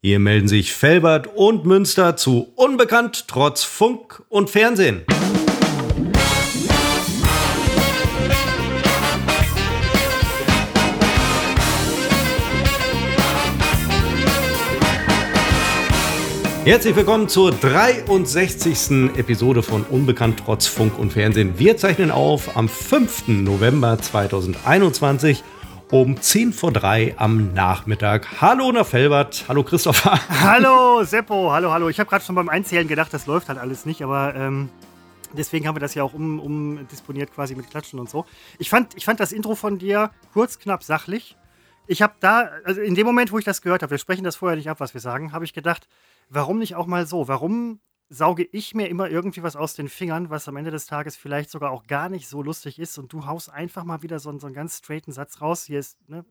Hier melden sich Felbert und Münster zu Unbekannt trotz Funk und Fernsehen. Herzlich willkommen zur 63. Episode von Unbekannt trotz Funk und Fernsehen. Wir zeichnen auf am 5. November 2021 um 10 vor 3 am Nachmittag. Hallo Felbert, hallo Christopher. Hallo Seppo, hallo, hallo. Ich habe gerade schon beim Einzählen gedacht, das läuft halt alles nicht, aber ähm, deswegen haben wir das ja auch um, umdisponiert quasi mit Klatschen und so. Ich fand, ich fand das Intro von dir kurz, knapp, sachlich. Ich habe da, also in dem Moment, wo ich das gehört habe, wir sprechen das vorher nicht ab, was wir sagen, habe ich gedacht, warum nicht auch mal so? Warum sauge ich mir immer irgendwie was aus den Fingern, was am Ende des Tages vielleicht sogar auch gar nicht so lustig ist und du haust einfach mal wieder so, so einen ganz straighten Satz raus. Hier ist, ne?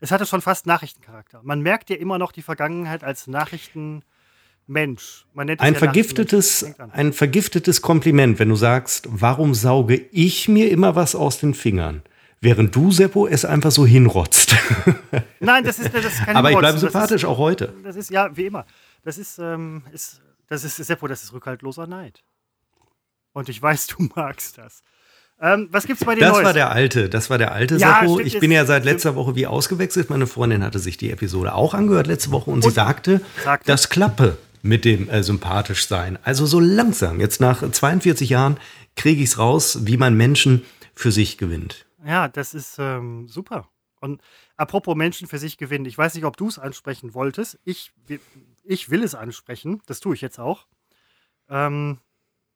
Es hatte schon fast Nachrichtencharakter. Man merkt ja immer noch die Vergangenheit als Nachrichtenmensch. Man nennt ein, ja vergiftetes, ein vergiftetes Kompliment, wenn du sagst, warum sauge ich mir immer was aus den Fingern? Während du, Seppo, es einfach so hinrotzt. Nein, das ist, das ist kein Aber ich bleibe sympathisch, ist, auch heute. Das ist, ja, wie immer. Das ist, ähm, ist das ist, Seppo, das ist rückhaltloser Neid. Und ich weiß, du magst das. Ähm, was gibt's bei dir Das Neues? war der alte, das war der alte ja, Seppo. ich bin ja seit letzter Woche wie ausgewechselt. Meine Freundin hatte sich die Episode auch angehört letzte Woche und, und sie sagte, sagte, das klappe mit dem äh, sympathisch sein. Also so langsam, jetzt nach 42 Jahren kriege ich es raus, wie man Menschen für sich gewinnt. Ja, das ist ähm, super. Und apropos Menschen für sich gewinnen, ich weiß nicht, ob du es ansprechen wolltest. Ich, ich will es ansprechen, das tue ich jetzt auch. Ähm,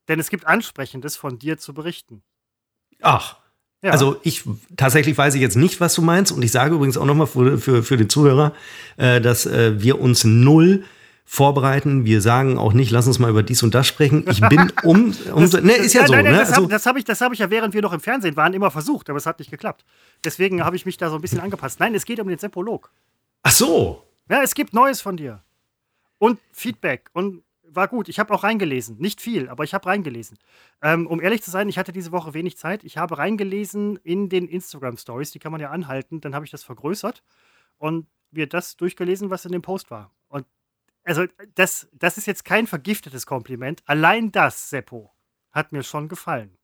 denn es gibt Ansprechendes von dir zu berichten. Ach. Ja. Also ich tatsächlich weiß ich jetzt nicht, was du meinst. Und ich sage übrigens auch nochmal für, für, für den Zuhörer, äh, dass äh, wir uns null vorbereiten. Wir sagen auch nicht, lass uns mal über dies und das sprechen. Ich bin um. um das, ne, ist ja nein, so. Nein, nein, ne? Das habe also, hab ich, hab ich ja, während wir noch im Fernsehen waren, immer versucht, aber es hat nicht geklappt. Deswegen habe ich mich da so ein bisschen angepasst. Nein, es geht um den Seppolog. Ach so. Ja, es gibt Neues von dir und Feedback und war gut. Ich habe auch reingelesen. Nicht viel, aber ich habe reingelesen. Ähm, um ehrlich zu sein, ich hatte diese Woche wenig Zeit. Ich habe reingelesen in den Instagram Stories. Die kann man ja anhalten. Dann habe ich das vergrößert und mir das durchgelesen, was in dem Post war. Und also, das, das ist jetzt kein vergiftetes Kompliment. Allein das, Seppo, hat mir schon gefallen.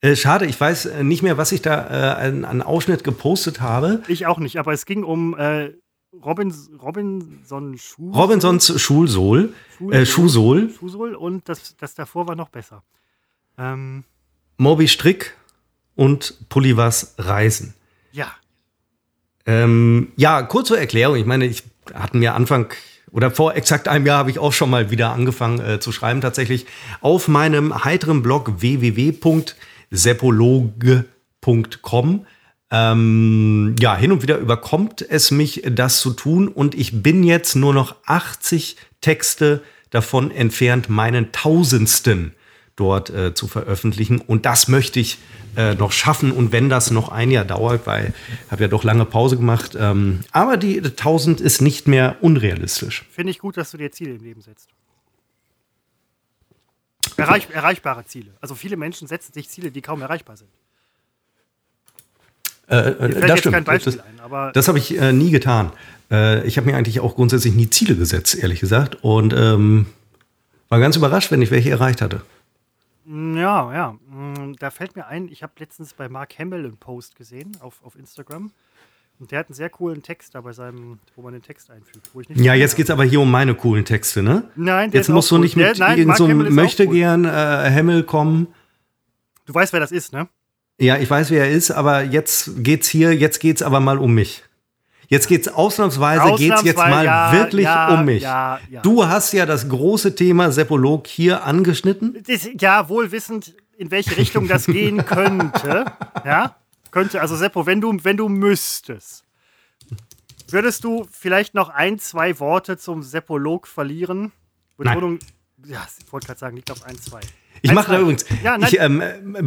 Äh, schade, ich weiß äh, nicht mehr, was ich da äh, an, an, Ausschnitt gepostet habe. Ich auch nicht, aber es ging um äh, Robins, Robinson Schuh Robinsons Schulsohl. Äh, Schuhsohl. Schuhsohl und das, das davor war noch besser. Ähm, Moby Strick und Pullivers Reisen. Ja. Ähm, ja, kurz zur Erklärung. Ich meine, ich hatten mir Anfang oder vor exakt einem Jahr habe ich auch schon mal wieder angefangen äh, zu schreiben, tatsächlich auf meinem heiteren Blog www.sepologe.com ähm, ja, hin und wieder überkommt es mich, das zu tun. Und ich bin jetzt nur noch 80 Texte davon entfernt, meinen tausendsten dort äh, zu veröffentlichen. Und das möchte ich äh, noch schaffen. Und wenn das noch ein Jahr dauert, weil ich habe ja doch lange Pause gemacht. Ähm, aber die 1000 ist nicht mehr unrealistisch. Finde ich gut, dass du dir Ziele im Leben setzt. Erreich, erreichbare Ziele. Also viele Menschen setzen sich Ziele, die kaum erreichbar sind. Äh, äh das stimmt. das, ein, das habe ich äh, nie getan. Äh, ich habe mir eigentlich auch grundsätzlich nie Ziele gesetzt, ehrlich gesagt. Und ähm, war ganz überrascht, wenn ich welche erreicht hatte. Mm, ja, ja. Mm, da fällt mir ein, ich habe letztens bei Mark Hamill einen Post gesehen auf, auf Instagram. Und der hat einen sehr coolen Text da bei seinem, wo man den Text einfügt. ja, jetzt geht es aber hier um meine coolen Texte, ne? Nein, Jetzt musst du nicht mit irgendeinem so möchte gern äh, Hamill kommen. Du weißt, wer das ist, ne? Ja, ich weiß, wer er ist, aber jetzt geht's hier, jetzt geht's aber mal um mich. Jetzt geht's ausnahmsweise, ausnahmsweise geht's jetzt mal ja, wirklich ja, um mich. Ja, du hast ja das große Thema Seppolog hier angeschnitten. Das, ja, wohl wissend, in welche Richtung das gehen könnte. Ja, könnte. Also Seppo, wenn du, wenn du müsstest, würdest du vielleicht noch ein, zwei Worte zum Seppolog verlieren? Betonung, Nein. ja, ich wollte gerade sagen, liegt auf ein, zwei. Ich mache da übrigens, ja, ich ähm,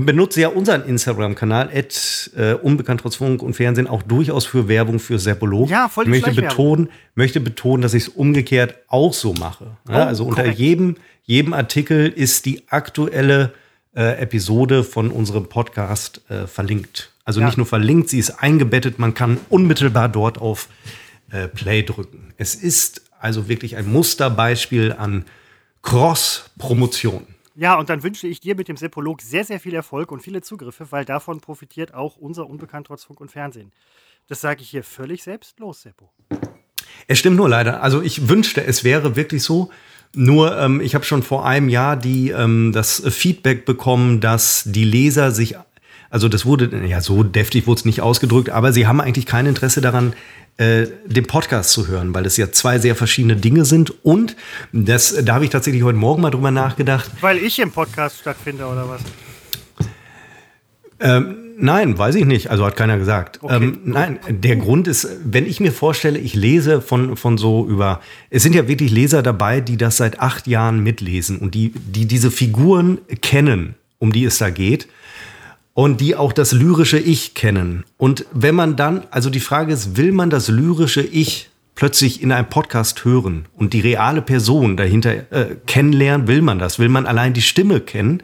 benutze ja unseren Instagram-Kanal, äh, unbekannt trotz Funk und Fernsehen, auch durchaus für Werbung für Serpolog. Ja, voll möchte betonen, möchte betonen, dass ich es umgekehrt auch so mache. Ja, oh, also unter jedem, jedem Artikel ist die aktuelle äh, Episode von unserem Podcast äh, verlinkt. Also ja. nicht nur verlinkt, sie ist eingebettet, man kann unmittelbar dort auf äh, Play drücken. Es ist Also wirklich ein Musterbeispiel an Cross-Promotion. Ja, und dann wünsche ich dir mit dem Sepolog sehr, sehr viel Erfolg und viele Zugriffe, weil davon profitiert auch unser Unbekannt trotz Funk und Fernsehen. Das sage ich hier völlig selbstlos, Seppo. Es stimmt nur leider. Also ich wünschte, es wäre wirklich so. Nur ähm, ich habe schon vor einem Jahr die, ähm, das Feedback bekommen, dass die Leser sich, also das wurde, ja so deftig wurde es nicht ausgedrückt, aber sie haben eigentlich kein Interesse daran, äh, den Podcast zu hören, weil es ja zwei sehr verschiedene Dinge sind. Und das, da habe ich tatsächlich heute Morgen mal drüber nachgedacht. Weil ich im Podcast stattfinde, oder was? Ähm, nein, weiß ich nicht. Also hat keiner gesagt. Okay. Ähm, nein, der Grund ist, wenn ich mir vorstelle, ich lese von, von so über, es sind ja wirklich Leser dabei, die das seit acht Jahren mitlesen und die, die diese Figuren kennen, um die es da geht und die auch das lyrische Ich kennen. Und wenn man dann, also die Frage ist, will man das lyrische Ich plötzlich in einem Podcast hören und die reale Person dahinter äh, kennenlernen, will man das? Will man allein die Stimme kennen?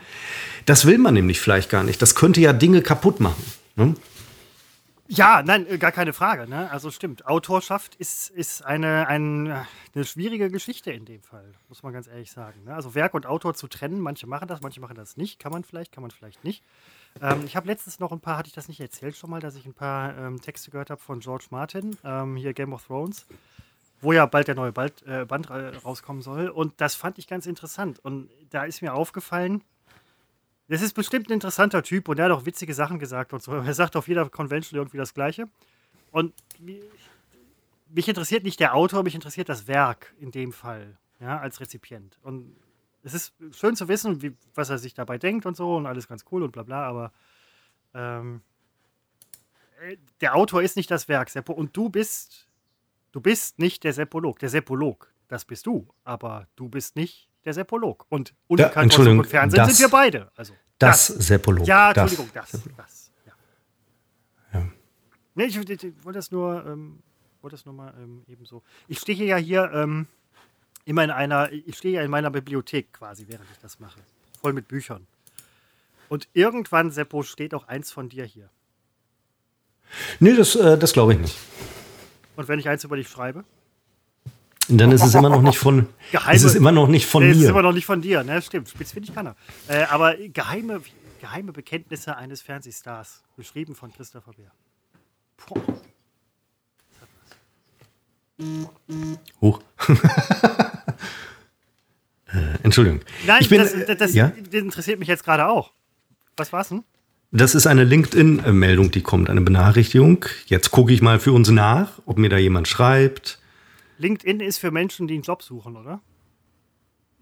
Das will man nämlich vielleicht gar nicht. Das könnte ja Dinge kaputt machen. Ne? Ja, nein, äh, gar keine Frage. Ne? Also stimmt, Autorschaft ist, ist eine, ein, eine schwierige Geschichte in dem Fall, muss man ganz ehrlich sagen. Ne? Also Werk und Autor zu trennen, manche machen das, manche machen das nicht. Kann man vielleicht, kann man vielleicht nicht. Ähm, ich habe letztens noch ein paar, hatte ich das nicht erzählt schon mal, dass ich ein paar ähm, Texte gehört habe von George Martin, ähm, hier Game of Thrones, wo ja bald der neue äh, Band äh, rauskommen soll. Und das fand ich ganz interessant. Und da ist mir aufgefallen, das ist bestimmt ein interessanter Typ und er hat auch witzige Sachen gesagt und so. Er sagt auf jeder Convention irgendwie das Gleiche. Und mich interessiert nicht der Autor, mich interessiert das Werk in dem Fall, ja, als Rezipient. Und es ist schön zu wissen, wie, was er sich dabei denkt und so und alles ganz cool und bla bla, aber ähm, äh, der Autor ist nicht das Werk, Seppo, und du bist, du bist nicht der Seppolog. Der Seppolog, das bist du, aber du bist nicht der Seppolog. Und unbekannt ja, und Fernsehen das, sind wir beide. Also, das, das Seppolog. Ja, Entschuldigung, das. das, das ja. ja. Nee, ich, ich, ich wollte das nur, ähm, wollte das nur mal ähm, eben so. Ich stehe ja hier, ähm, immer in einer, ich stehe ja in meiner Bibliothek quasi, während ich das mache. Voll mit Büchern. Und irgendwann, Seppo, steht auch eins von dir hier. Nee, das, äh, das glaube ich nicht. Und wenn ich eins über dich schreibe? Dann ist es immer noch nicht von, geheime, ist es immer noch nicht von nee, mir. Es ist immer noch nicht von dir, ne? Stimmt. Spitz finde ich keiner. Äh, aber geheime, geheime Bekenntnisse eines Fernsehstars, beschrieben von Christopher Bär. Boah. Hoch. Entschuldigung. Nein, bin, das, das, das, ja? interessiert mich jetzt gerade auch. Was war's denn? Das ist eine LinkedIn-Meldung, die kommt, eine Benachrichtigung. Jetzt gucke ich mal für uns nach, ob mir da jemand schreibt. LinkedIn ist für Menschen, die einen Job suchen, oder?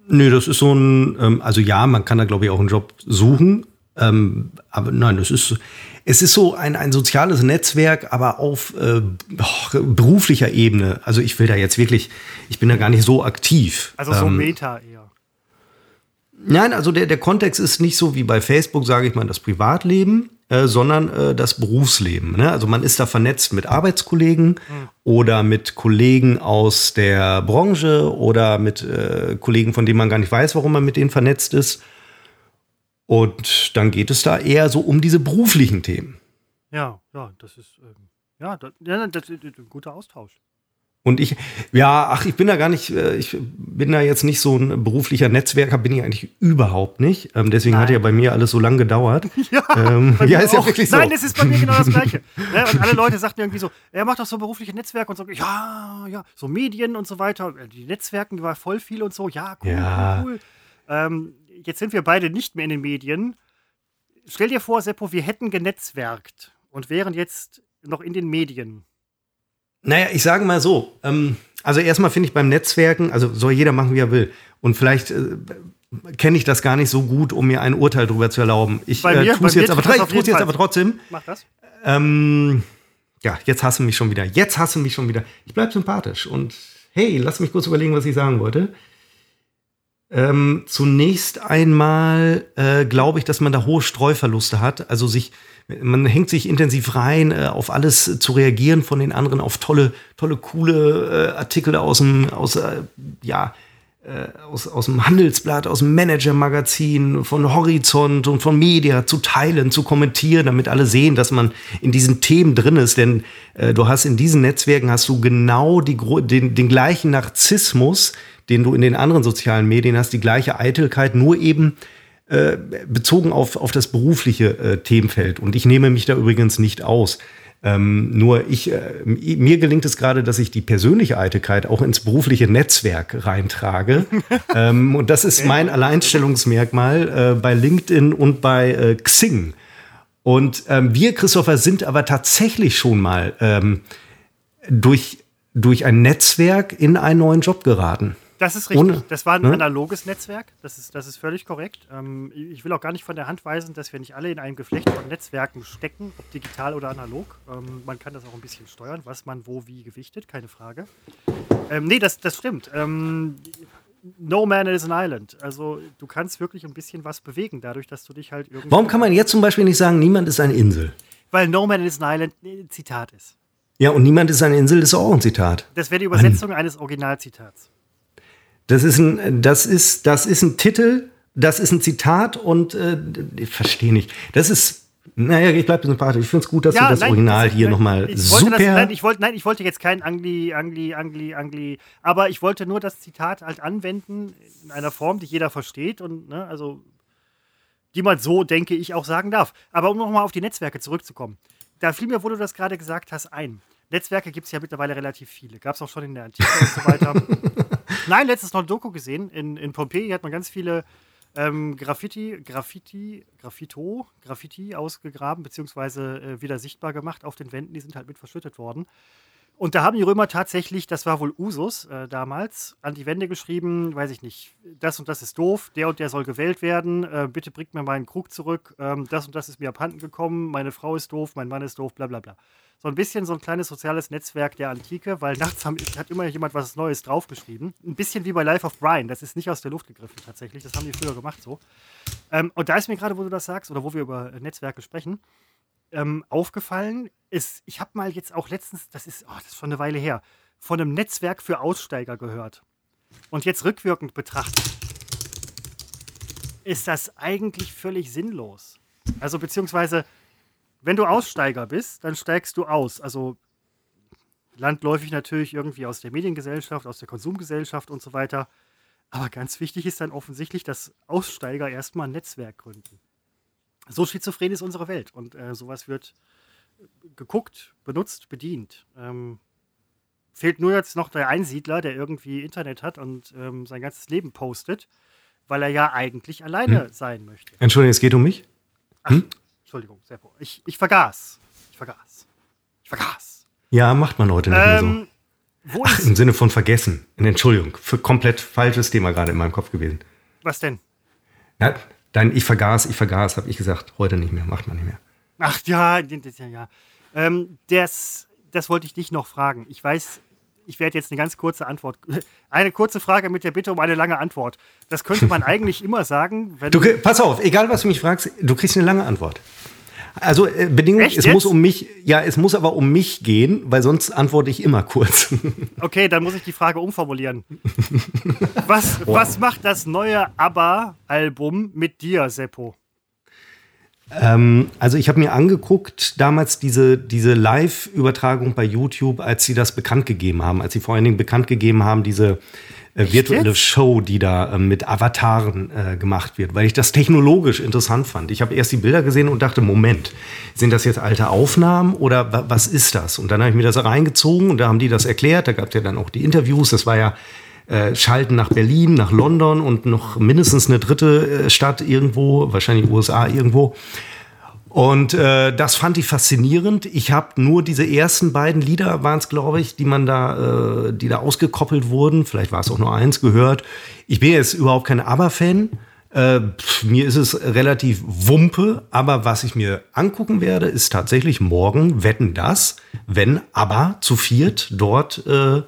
Nö, das ist so ein, ähm, also ja, man kann da glaube ich auch einen Job suchen, ähm, aber nein, es ist, es ist so ein, ein soziales Netzwerk, aber auf äh, beruflicher Ebene. Also ich will da jetzt wirklich, ich bin da gar nicht so aktiv. Also so ähm, Meta eher. Nein, also der, der Kontext ist nicht so wie bei Facebook, sage ich mal, das Privatleben, äh, sondern äh, das Berufsleben. Ne? Also man ist da vernetzt mit Arbeitskollegen mhm. oder mit Kollegen aus der Branche oder mit äh, Kollegen, von denen man gar nicht weiß, warum man mit denen vernetzt ist. Und dann geht es da eher so um diese beruflichen Themen. Ja, ja, das ist, ähm, ja, das, ja, das ist ein guter Austausch. Und ich, ja, ach, ich bin da gar nicht, äh, ich bin da jetzt nicht so ein beruflicher Netzwerker, bin ich eigentlich überhaupt nicht. Ähm, deswegen Nein. hat ja bei mir alles so lange gedauert. Ja, ähm, ja ist auch. ja wirklich so. Nein, das ist bei mir genau das Gleiche. ja, und alle Leute sagten irgendwie so, er macht doch so berufliche Netzwerke und so, ja, ja, so Medien und so weiter. Die Netzwerken war voll viel und so, ja, cool, ja. cool. Ähm, jetzt sind wir beide nicht mehr in den Medien. Stell dir vor, Seppo, wir hätten genetzwerkt und wären jetzt noch in den Medien. Naja, ich sage mal so. Ähm, also erstmal finde ich beim Netzwerken, also soll jeder machen, wie er will. Und vielleicht äh, kenne ich das gar nicht so gut, um mir ein Urteil darüber zu erlauben. Ich äh, tue es jetzt, aber, jetzt aber trotzdem. Mach das. Ähm, ja, jetzt hassen mich schon wieder. Jetzt hassen mich schon wieder. Ich bleibe sympathisch. Und hey, lass mich kurz überlegen, was ich sagen wollte. Ähm, zunächst einmal äh, glaube ich, dass man da hohe Streuverluste hat. Also sich, man hängt sich intensiv rein, äh, auf alles zu reagieren von den anderen, auf tolle, tolle, coole äh, Artikel aus dem, aus, äh, ja, aus, aus dem Handelsblatt, aus dem Manager-Magazin, von Horizont und von Media zu teilen, zu kommentieren, damit alle sehen, dass man in diesen Themen drin ist. Denn äh, du hast in diesen Netzwerken hast du genau die, den, den gleichen Narzissmus, den du in den anderen sozialen Medien hast, die gleiche Eitelkeit, nur eben äh, bezogen auf, auf das berufliche äh, Themenfeld. Und ich nehme mich da übrigens nicht aus. Ähm, nur ich, äh, mir gelingt es gerade, dass ich die persönliche Eitelkeit auch ins berufliche Netzwerk reintrage. ähm, und das ist mein Alleinstellungsmerkmal äh, bei LinkedIn und bei äh, Xing. Und ähm, wir, Christopher, sind aber tatsächlich schon mal ähm, durch, durch ein Netzwerk in einen neuen Job geraten. Das ist richtig. Ohne, das war ein ne? analoges Netzwerk. Das ist, das ist völlig korrekt. Ähm, ich will auch gar nicht von der Hand weisen, dass wir nicht alle in einem Geflecht von Netzwerken stecken, ob digital oder analog. Ähm, man kann das auch ein bisschen steuern, was man wo wie gewichtet, keine Frage. Ähm, nee, das, das stimmt. Ähm, no man is an island. Also du kannst wirklich ein bisschen was bewegen, dadurch, dass du dich halt irgendwie. Warum kann man jetzt zum Beispiel nicht sagen, niemand ist eine Insel? Weil no man is an island ein Zitat ist. Ja, und niemand ist eine Insel ist auch ein Zitat. Das wäre die Übersetzung Mann. eines Originalzitats. Das ist ein, das ist, das ist ein Titel, das ist ein Zitat und äh, ich verstehe nicht. Das ist, naja, ich bleibe sympathisch. Ich finde es gut, dass ja, du das nein, Original das, hier nochmal super. Das, nein, ich wollte, nein, ich wollte jetzt kein Angli, Angli, Angli, Angli, aber ich wollte nur das Zitat halt anwenden in einer Form, die jeder versteht und, ne, also, die man so, denke ich, auch sagen darf. Aber um nochmal auf die Netzwerke zurückzukommen. Da fiel mir, wo du das gerade gesagt hast, ein. Netzwerke gibt es ja mittlerweile relativ viele. Gab es auch schon in der Antike und so weiter. Nein, letztes noch ein Doku gesehen. In, in Pompeji hat man ganz viele ähm, Graffiti, Graffiti, Graffito, Graffiti ausgegraben, beziehungsweise äh, wieder sichtbar gemacht auf den Wänden. Die sind halt mit verschüttet worden. Und da haben die Römer tatsächlich, das war wohl Usus äh, damals, an die Wände geschrieben, weiß ich nicht, das und das ist doof, der und der soll gewählt werden, äh, bitte bringt mir meinen Krug zurück, ähm, das und das ist mir abhanden gekommen, meine Frau ist doof, mein Mann ist doof, bla bla bla so ein bisschen so ein kleines soziales Netzwerk der Antike, weil nachts haben, hat immer jemand was Neues draufgeschrieben. Ein bisschen wie bei Life of Brian. Das ist nicht aus der Luft gegriffen tatsächlich. Das haben die früher gemacht so. Ähm, und da ist mir gerade, wo du das sagst, oder wo wir über Netzwerke sprechen, ähm, aufgefallen ist, ich habe mal jetzt auch letztens, das ist, oh, das ist schon eine Weile her, von einem Netzwerk für Aussteiger gehört. Und jetzt rückwirkend betrachtet, ist das eigentlich völlig sinnlos. Also beziehungsweise wenn du Aussteiger bist, dann steigst du aus. Also landläufig natürlich irgendwie aus der Mediengesellschaft, aus der Konsumgesellschaft und so weiter. Aber ganz wichtig ist dann offensichtlich, dass Aussteiger erstmal ein Netzwerk gründen. So schizophren ist unsere Welt und äh, sowas wird geguckt, benutzt, bedient. Ähm, fehlt nur jetzt noch der Einsiedler, der irgendwie Internet hat und ähm, sein ganzes Leben postet, weil er ja eigentlich alleine hm. sein möchte. Entschuldigung, es geht um mich? Hm? Entschuldigung, Seppo. Ich, ich vergaß. Ich vergaß. Ich vergaß. Ja, macht man heute nicht ähm, mehr so. Ach, Im Sinne von vergessen. Entschuldigung, für komplett falsches Thema gerade in meinem Kopf gewesen. Was denn? Ja, dein Ich vergaß, ich vergaß, habe ich gesagt. Heute nicht mehr, macht man nicht mehr. Ach ja, ja, ja. Ähm, das, das wollte ich dich noch fragen. Ich weiß, ich werde jetzt eine ganz kurze Antwort. Eine kurze Frage mit der Bitte um eine lange Antwort. Das könnte man eigentlich immer sagen. du, pass auf, egal was du mich fragst, du kriegst eine lange Antwort. Also äh, Bedingung, Echt, es jetzt? muss um mich, ja, es muss aber um mich gehen, weil sonst antworte ich immer kurz. Okay, dann muss ich die Frage umformulieren. was, wow. was macht das neue ABBA-Album mit dir, Seppo? Ähm, also ich habe mir angeguckt damals diese, diese Live-Übertragung bei YouTube, als sie das bekannt gegeben haben, als sie vor allen Dingen bekannt gegeben haben, diese äh, virtuelle Show, die da äh, mit Avataren äh, gemacht wird, weil ich das technologisch interessant fand. Ich habe erst die Bilder gesehen und dachte, Moment, sind das jetzt alte Aufnahmen oder was ist das? Und dann habe ich mir das reingezogen und da haben die das erklärt, da gab es ja dann auch die Interviews, das war ja äh, schalten nach Berlin, nach London und noch mindestens eine dritte äh, Stadt irgendwo, wahrscheinlich USA irgendwo. Und äh, das fand ich faszinierend. Ich habe nur diese ersten beiden Lieder, waren es, glaube ich, die man da, äh, die da ausgekoppelt wurden. Vielleicht war es auch nur eins gehört. Ich bin jetzt überhaupt kein ABBA-Fan. Äh, mir ist es relativ wumpe, aber was ich mir angucken werde, ist tatsächlich morgen Wetten das, wenn ABBA zu viert dort äh,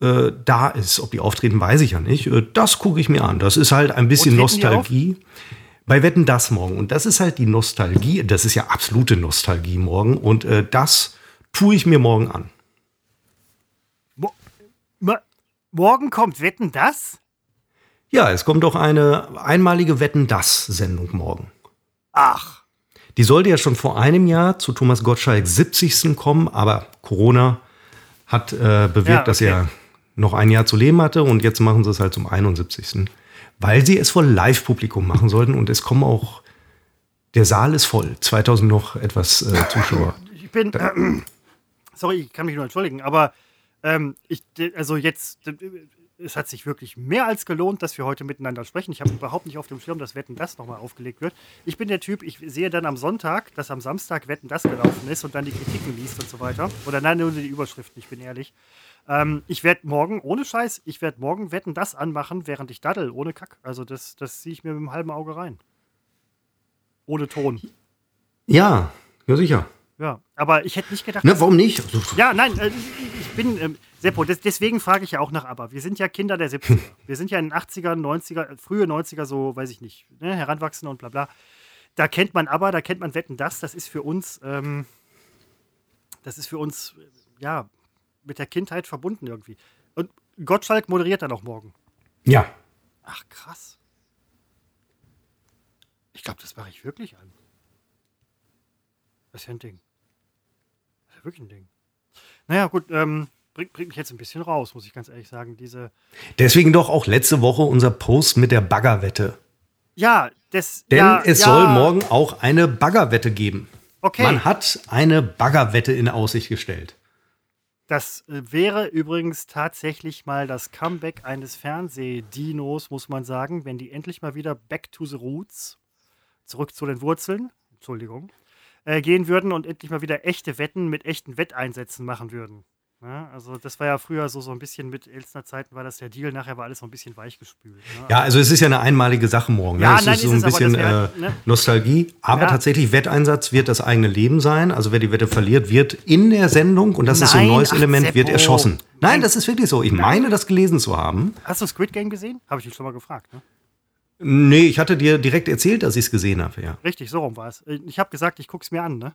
äh, da ist. Ob die auftreten, weiß ich ja nicht. Äh, das gucke ich mir an. Das ist halt ein bisschen Nostalgie. Bei Wetten das morgen. Und das ist halt die Nostalgie. Das ist ja absolute Nostalgie morgen. Und äh, das tue ich mir morgen an. Mo morgen kommt Wetten das? Ja, es kommt auch eine einmalige Wetten-Das-Sendung morgen. Ach. Die sollte ja schon vor einem Jahr zu Thomas Gottschalks 70. kommen, aber Corona hat äh, bewirkt, Ja, dass okay. er noch ein Jahr zu leben hatte und jetzt machen sie es halt zum 71. Weil sie es vor Live-Publikum machen sollten und es kommen auch, der Saal ist voll, 2000 noch etwas äh, Zuschauer. Ich bin. sorry, ich kann mich nur entschuldigen, aber ähm, ich, also jetzt, es hat sich wirklich mehr als gelohnt, dass wir heute miteinander sprechen. Ich habe überhaupt nicht auf dem Schirm, dass Wetten das nochmal aufgelegt wird. Ich bin der Typ, ich sehe dann am Sonntag, dass am Samstag Wetten das gelaufen ist und dann die Kritiken liest und so weiter. Oder nein, nur die Überschriften, ich bin ehrlich. Ähm, ich werde morgen, ohne Scheiß, ich werde morgen Wetten das anmachen, während ich daddel, ohne Kack. Also das, das ziehe ich mir mit dem halben Auge rein. Ohne Ton. Ja, ja sicher. Ja, aber ich hätte nicht gedacht, Ne, warum nicht? Ja, nein, äh, ich bin, ähm, Seppo, des, deswegen frage ich ja auch nach ABBA. Wir sind ja Kinder der 70er. Wir sind ja in den 80er, 90er, äh, frühe 90er, so, weiß ich nicht, ne, Heranwachsende und bla bla. Da kennt man ABBA, da kennt man Wetten, das. Das ist für uns, ähm, das ist für uns, äh, ja, mit der Kindheit verbunden irgendwie. Und Gottschalk moderiert dann auch morgen. Ja. Ach, krass. Ich glaube, das mache ich wirklich an. Das ist ja ein Ding. Ist ja wirklich ein Ding. Naja, gut, ähm, bringt, bringt mich jetzt ein bisschen raus, muss ich ganz ehrlich sagen. Diese. Deswegen doch auch letzte Woche unser Post mit der Baggerwette. Ja, das. Denn ja, es ja, soll morgen auch eine Baggerwette geben. Okay. Man hat eine Baggerwette in Aussicht gestellt. Das äh, wäre übrigens tatsächlich mal das Comeback eines Fernsehdinos, muss man sagen, wenn die endlich mal wieder back to the roots, zurück zu den Wurzeln, Entschuldigung, äh, gehen würden und endlich mal wieder echte Wetten mit echten Wetteinsätzen machen würden. Ja, also das war ja früher so, so ein bisschen mit Elstner Zeiten war das der Deal, nachher war alles so ein bisschen weichgespült. Ne? Ja, also es ist ja eine einmalige Sache morgen. Ja, ne? es nein, ist so ist ein bisschen wär- äh, ne? Nostalgie. Aber Ja. tatsächlich, Wetteinsatz wird das eigene Leben sein. Also wer die Wette verliert, wird in der Sendung, und das ist so ein Nein, neues ach, Element, wird Seppo. erschossen. Nein, Nein. das ist wirklich so. Ich meine, das gelesen zu haben. Hast du Squid Game gesehen? Habe ich dich schon mal gefragt. Ne? Nee, ich hatte dir direkt erzählt, dass ich es gesehen habe, ja. Richtig, so rum war es. Ich habe gesagt, ich gucke es mir an. Ne?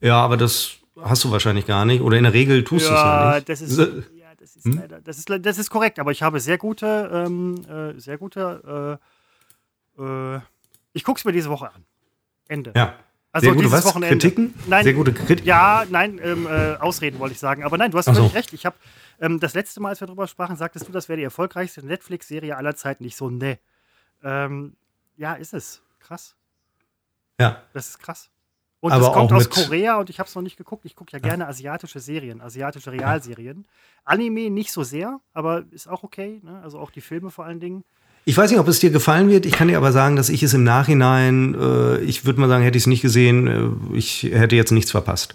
Ja, aber das hast du wahrscheinlich gar nicht. Oder in der Regel tust du es ja nicht. das ist, ja, das ist leider, das ist, das ist korrekt, aber ich habe sehr gute, ähm, äh, sehr gute, äh, äh, ich gucke es mir diese Woche an. Ende. Ja. Also Sehr gute dieses was? Wochenende. Kritiken? Nein, Sehr gute Kritiken? Ja, nein, ähm, äh, Ausreden wollte ich sagen. Aber nein, du hast so. völlig recht. Ich habe ähm, das letzte Mal, als wir darüber sprachen, sagtest du, das wäre die erfolgreichste Netflix-Serie aller Zeiten. Ich so, ne. Ähm, ja, ist es. Krass. Ja. Das ist krass. Und es kommt aus Korea und ich habe es noch nicht geguckt. Ich gucke ja gerne asiatische Serien, asiatische Realserien. Anime nicht so sehr, aber ist auch okay. Ne? Also auch die Filme vor allen Dingen. Ich weiß nicht, ob es dir gefallen wird. Ich kann dir aber sagen, dass ich es im Nachhinein, äh, ich würde mal sagen, hätte ich es nicht gesehen, äh, ich hätte jetzt nichts verpasst.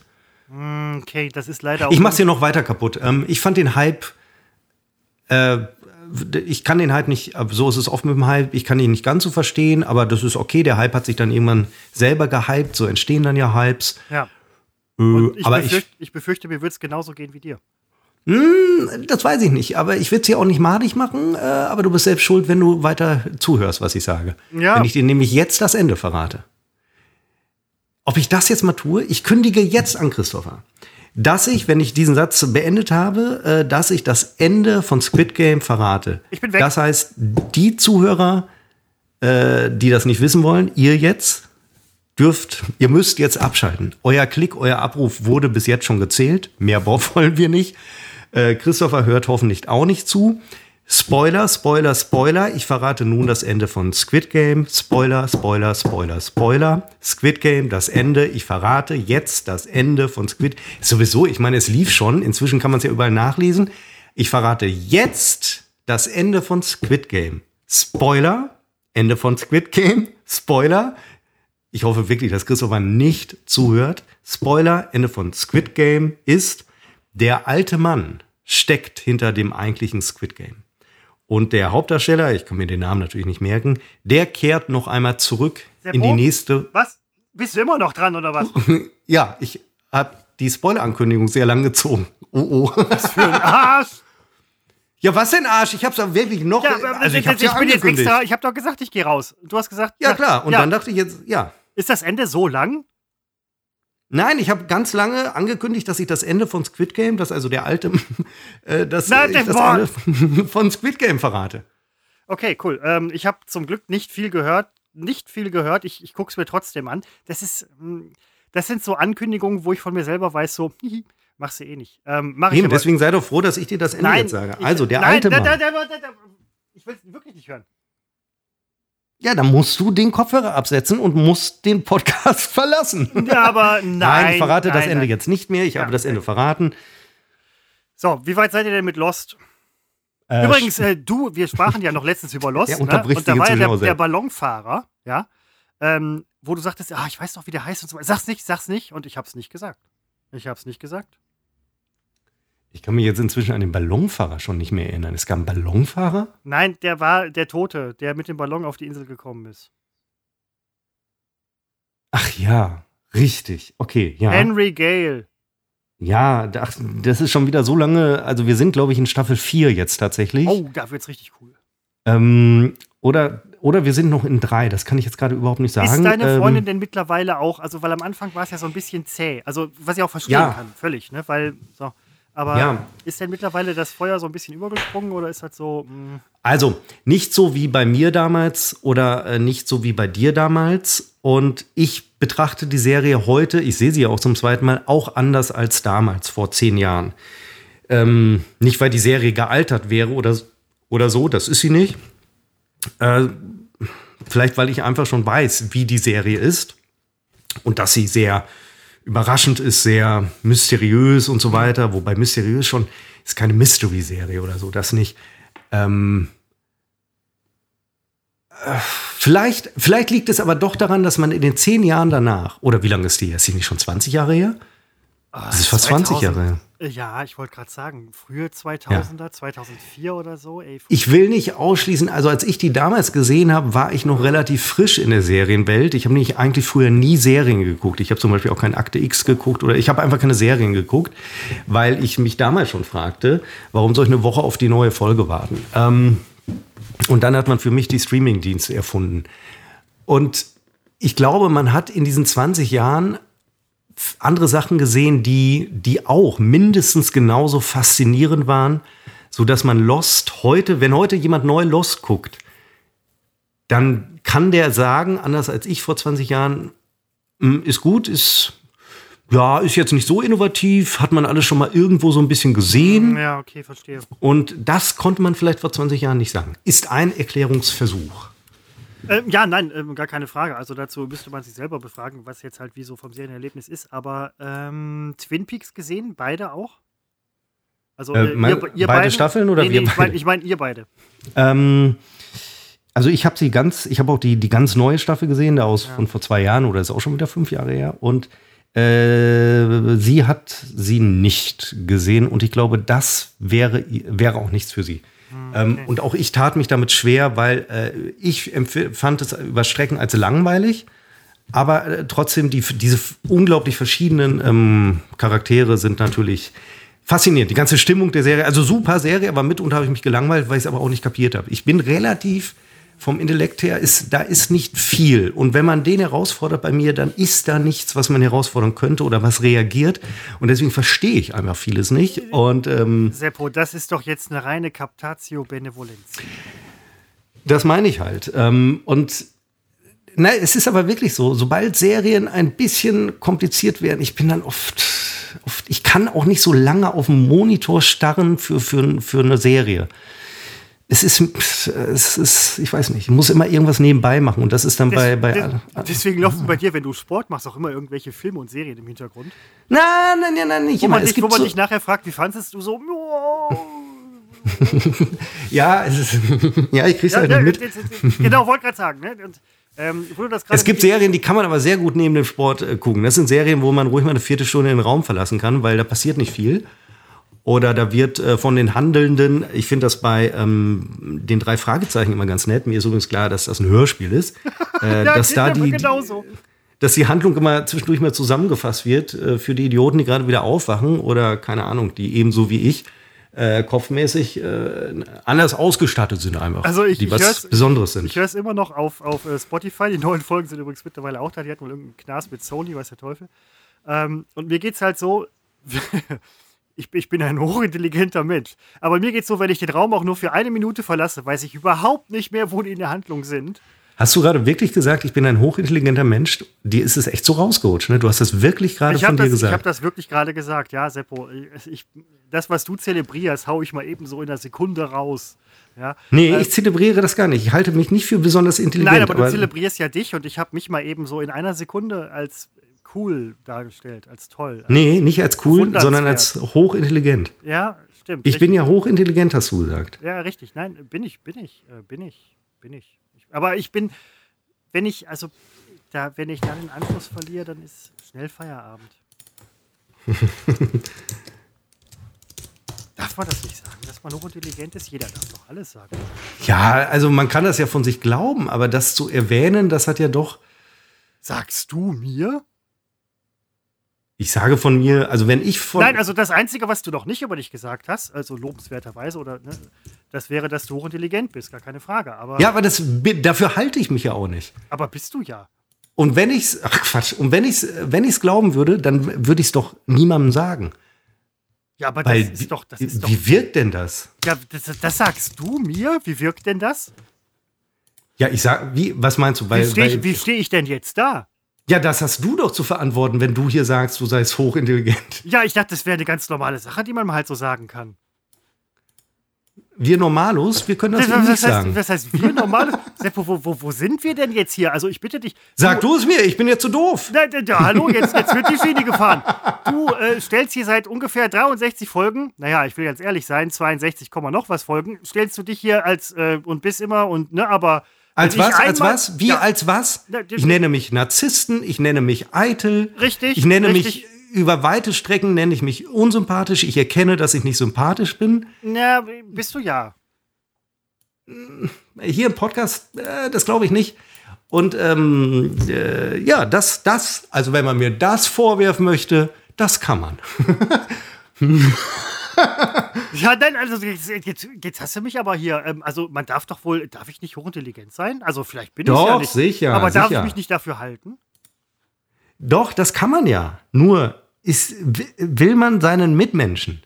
Hm, Okay, das ist leider auch. Ich mach's dir noch weiter kaputt. Ähm, ich fand den Hype, äh, ich kann den Hype nicht, äh, so ist es oft mit dem Hype, ich kann ihn nicht ganz so verstehen, aber das ist okay. Der Hype hat sich dann irgendwann selber gehypt, so entstehen dann ja Hypes. Ja. Äh, ich, aber ich, befürchte, ich befürchte, mir wird es genauso gehen wie dir. Das weiß ich nicht, aber ich will es hier auch nicht madig machen, äh, aber du bist selbst schuld, wenn du weiter zuhörst, was ich sage. Ja. Wenn ich dir nämlich jetzt das Ende verrate. Ob ich das jetzt mal tue? Ich kündige jetzt an Christopher, dass ich, wenn ich diesen Satz beendet habe, äh, dass ich das Ende von Squid Game verrate. Ich bin weg. Das heißt, die Zuhörer, äh, die das nicht wissen wollen, ihr jetzt dürft, ihr müsst jetzt abschalten. Euer Klick, euer Abruf wurde bis jetzt schon gezählt. Mehr Bob wollen wir nicht. Äh, Christopher hört hoffentlich auch nicht zu. Spoiler, Spoiler, Spoiler. Ich verrate nun das Ende von Squid Game. Spoiler, Spoiler, Spoiler, Spoiler. Squid Game, das Ende. Ich verrate jetzt das Ende von Squid. Sowieso, ich meine, es lief schon. Inzwischen kann man es ja überall nachlesen. Ich verrate jetzt das Ende von Squid Game. Spoiler, Ende von Squid Game. Spoiler. Ich hoffe wirklich, dass Christopher nicht zuhört. Spoiler, Ende von Squid Game ist, der alte Mann steckt hinter dem eigentlichen Squid Game. Und der Hauptdarsteller, ich kann mir den Namen natürlich nicht merken, der kehrt noch einmal zurück in die Seppo? nächste. Was? Bist du immer noch dran oder was? Ja, ich habe die Spoiler-Ankündigung sehr lang gezogen. Oh oh. Für ein Arsch! Ja, was denn Arsch? Ich hab's aber wirklich noch. Ja, also ich hab's ja bin jetzt extra, ich habe doch gesagt, ich gehe raus. Du hast gesagt, Ja klar. Und ja. dann dachte ich jetzt, ja. ist das Ende so lang? Nein, ich habe ganz lange angekündigt, dass ich das Ende von Squid Game, dass also der alte, äh, dass Na, ich der das. Ende von Squid Game verrate. Okay, cool. Ähm, ich habe zum Glück nicht viel gehört. Nicht viel gehört. Ich, ich gucke es mir trotzdem an. Das ist, hm, das sind so Ankündigungen, wo ich von mir selber weiß, so, hihi, machst du eh nicht. Ähm, mach ich Eben, deswegen sei doch froh, dass ich dir das Ende Nein, jetzt sage. ich- Also, der nein, alte Mann. da, da, da, Ich will es wirklich nicht hören. Ja, dann musst du den Kopfhörer absetzen und musst den Podcast verlassen. Ja, aber nein. Nein, ich verrate das nein, Ende nein. jetzt nicht mehr. Ich Ja, habe das. Ende verraten. So, wie weit seid ihr denn mit Lost? Äh, Übrigens, äh, du, wir sprachen ja noch letztens über Lost. Ja, ne? unterbricht Und da war ja der, der. Ballonfahrer, ja, ähm, wo du sagtest, ah, ich weiß doch, wie der heißt und so weiter. Sag's nicht, sag's nicht. Und ich hab's nicht gesagt. Ich hab's nicht gesagt. Ich kann mich jetzt inzwischen an den Ballonfahrer schon nicht mehr erinnern. Es gab einen Ballonfahrer? Nein, der war der Tote, der mit dem Ballon auf die Insel gekommen ist. Ach ja, richtig. Okay, ja. Henry Gale. Ja, ach, das ist schon wieder so lange. Also, wir sind, glaube ich, in Staffel 4 jetzt tatsächlich. Oh, da wird's richtig cool. Ähm, oder, oder wir sind noch in 3. Das kann ich jetzt gerade überhaupt nicht sagen. Ist deine Ähm, Freundin denn mittlerweile auch, also weil am Anfang war es ja so ein bisschen zäh, also was ich auch verstehen Ja. kann, völlig, ne, weil, so. Aber Ja. ist denn mittlerweile das Feuer so ein bisschen übergesprungen oder ist das so, mh, Also, nicht so wie bei mir damals oder äh, nicht so wie bei dir damals. Und ich betrachte die Serie heute, ich sehe sie ja auch zum zweiten Mal, auch anders als damals, vor zehn Jahren. Ähm, nicht, weil die Serie gealtert wäre oder, oder so, das ist sie nicht. Äh, vielleicht, weil ich einfach schon weiß, wie die Serie ist und dass sie sehr überraschend ist, sehr mysteriös und so weiter. Wobei mysteriös schon ist keine Mystery-Serie oder so, das nicht. Ähm, äh, vielleicht, vielleicht liegt es aber doch daran, dass man in den zehn Jahren danach, oder wie lange ist die? Ist die nicht schon 20 Jahre her? Das ist fast 20 Jahre her. Äh, Ja, ich wollte gerade sagen, frühe 2000er, 2004 oder so, ey. Ich will nicht ausschließen, also als ich die damals gesehen habe, war ich noch relativ frisch in der Serienwelt. Ich habe nicht eigentlich früher nie Serien geguckt. Ich habe zum Beispiel auch kein Akte X geguckt oder ich habe einfach keine Serien geguckt, weil ich mich damals schon fragte, warum soll ich eine Woche auf die neue Folge warten? Ähm, und dann hat man für mich die Streamingdienste erfunden. Und ich glaube, man hat in diesen 20 Jahren andere Sachen gesehen, die, die auch mindestens genauso faszinierend waren, so dass man Lost heute, wenn heute jemand neu Lost guckt, dann kann der sagen, anders als ich vor 20 Jahren, "Mm, ist gut, ist ja, ist jetzt nicht so innovativ, hat man alles schon mal irgendwo so ein bisschen gesehen. Ja, okay, verstehe. Und das konnte man vielleicht vor 20 Jahren nicht sagen. Ist ein Erklärungsversuch. Ähm, ja, nein, ähm, gar keine Frage. Also dazu müsste man sich selber befragen, was jetzt halt wie so vom Serienerlebnis ist. Aber ähm, Twin Peaks gesehen, beide auch? Also Äh, mein- beide beiden? Staffeln oder nee, wir nee, Ich beide? meine, ich mein, ihr beide. Ähm, also ich habe sie ganz, ich habe auch die, die ganz neue Staffel gesehen, da aus von vor zwei Jahren oder ist auch schon wieder fünf Jahre her. Und äh, sie hat sie nicht gesehen und ich glaube, das wäre, wäre auch nichts für sie. Ähm, und auch ich tat mich damit schwer, weil äh, ich empf- fand es über Strecken als langweilig. Aber äh, trotzdem, die, diese unglaublich verschiedenen ähm, Charaktere sind natürlich faszinierend. Die ganze Stimmung der Serie, also super Serie, aber mitunter habe ich mich gelangweilt, weil ich es aber auch nicht kapiert habe. Ich bin relativ vom Intellekt her, ist, da ist nicht viel. Und wenn man den herausfordert bei mir, dann ist da nichts, was man herausfordern könnte oder was reagiert. Und deswegen verstehe ich einfach vieles nicht. Und ähm, Seppo, das ist doch jetzt eine reine Captatio Benevolenz. Das meine ich halt. Ähm, und na, es ist aber wirklich so, sobald Serien ein bisschen kompliziert werden, ich bin dann oft, oft ich kann auch nicht so lange auf dem Monitor starren für, für, für eine Serie. Es ist, es ist, ich weiß nicht, ich muss immer irgendwas nebenbei machen und das ist dann bei, bei Des- deswegen laufen bei dir, wenn du Sport machst, auch immer irgendwelche Filme und Serien im Hintergrund. Nein, nein, nein, nein, nicht Wo immer. man, dich, wo man so, dich nachher fragt, wie fandest du so? "Ja." es ist, ja, ich krieg's Ja, halt ja, mit. Genau, wollte gerade sagen. Ne? Und, ähm, Es gibt Serien, die kann man aber sehr gut neben dem Sport äh, gucken. Das sind Serien, wo man ruhig mal eine Viertelstunde den Raum verlassen kann, weil da passiert nicht viel. Oder da wird äh, von den Handelnden, ich finde das bei ähm, den drei Fragezeichen immer ganz nett. Mir ist übrigens klar, dass das ein Hörspiel ist. Äh, Ja, dass geht da die, genauso. dass die Handlung immer zwischendurch mal zusammengefasst wird äh, für die Idioten, die gerade wieder aufwachen oder keine Ahnung, die ebenso wie ich äh, kopfmäßig äh, anders ausgestattet sind einfach. Also ich- die ich was Besonderes sind. Ich höre es immer noch auf, auf äh, Spotify. Die neuen Folgen sind übrigens mittlerweile auch da. Die hatten wohl irgendeinen Knast mit Sony, weiß der Teufel. Ähm, und mir geht's halt so, Ich, ich bin ein hochintelligenter Mensch. Aber mir geht es so, wenn ich den Raum auch nur für eine Minute verlasse, weiß ich überhaupt nicht mehr, wo die in der Handlung sind. Hast du gerade wirklich gesagt, ich bin ein hochintelligenter Mensch? Dir ist es echt so rausgerutscht, ne? Du hast das wirklich gerade von dir das, gesagt. Ich habe das wirklich gerade gesagt, ja, Seppo. Ich, das, was du zelebrierst, hau ich mal eben so in einer Sekunde raus. Ja, nee, äh, ich zelebriere das gar nicht. Ich halte mich nicht für besonders intelligent. Nein, aber, aber du zelebrierst ja dich und ich habe mich mal eben so in einer Sekunde als cool dargestellt, als toll. Als nee, nicht als cool, sondern als hochintelligent. Ja, stimmt. Ich richtig. bin ja hochintelligent, hast du gesagt. Ja, richtig. Nein, bin ich, bin ich, äh, bin ich, bin ich. Aber ich bin, wenn ich, also, da, wenn ich dann den Anschluss verliere, dann ist schnell Feierabend. darf man das nicht sagen, dass man hochintelligent ist? Jeder darf doch alles sagen. Ja, also man kann das ja von sich glauben, aber das zu erwähnen, das hat ja doch. Sagst du mir? Ich sage von mir, also wenn ich von. Nein, also das Einzige, was du noch nicht über dich gesagt hast, also lobenswerterweise, oder ne, das wäre, dass du hochintelligent bist, gar keine Frage. Aber ja, aber das, dafür halte ich mich ja auch nicht. Aber bist du ja. Und wenn ich's, ach Quatsch, und wenn ich's, wenn ich's glauben würde, dann würde ich es doch niemandem sagen. Ja, aber Weil, das ist doch, das ist Wie wirkt denn das? Ja, das, das, sagst du mir? Wie wirkt denn das? Ja, ich sag, wie, was meinst du? Weil, wie stehe ich, steh ich denn jetzt da? Ja, das hast du doch zu verantworten, wenn du hier sagst, du seist hochintelligent. Ja, ich dachte, das wäre eine ganz normale Sache, die man mal halt so sagen kann. Wir Normalos, wir können das, das nicht heißt, sagen. Was heißt wir Normalos? Seppo, wo, wo, wo sind wir denn jetzt hier? Also ich bitte dich. Sag du, du es mir, ich bin jetzt zu doof. Na, na, hallo, jetzt, jetzt wird die Schiene gefahren. Du äh, stellst hier seit ungefähr 63 Folgen, naja, ich will ganz ehrlich sein, 62, noch was Folgen, stellst du dich hier als äh, und bist immer und, ne, aber als was? Als was? Wie ja. als was? Ich nenne mich Narzissten, ich nenne mich eitel. Richtig. Ich nenne richtig. mich über weite Strecken nenne ich mich unsympathisch. Ich erkenne, dass ich nicht sympathisch bin. Na, bist du ja. Hier im Podcast, äh, das glaube ich nicht. Und ähm, äh, ja, das, das, also wenn man mir das vorwerfen möchte, das kann man. ja, dann, also jetzt, jetzt, jetzt, hast du mich aber hier, ähm, also man darf doch wohl, darf ich nicht hochintelligent sein? Also vielleicht bin ich ja nicht. sicher. Aber sicher. darf ich mich nicht dafür halten? Doch, das kann man ja. Nur ist, will man seinen Mitmenschen,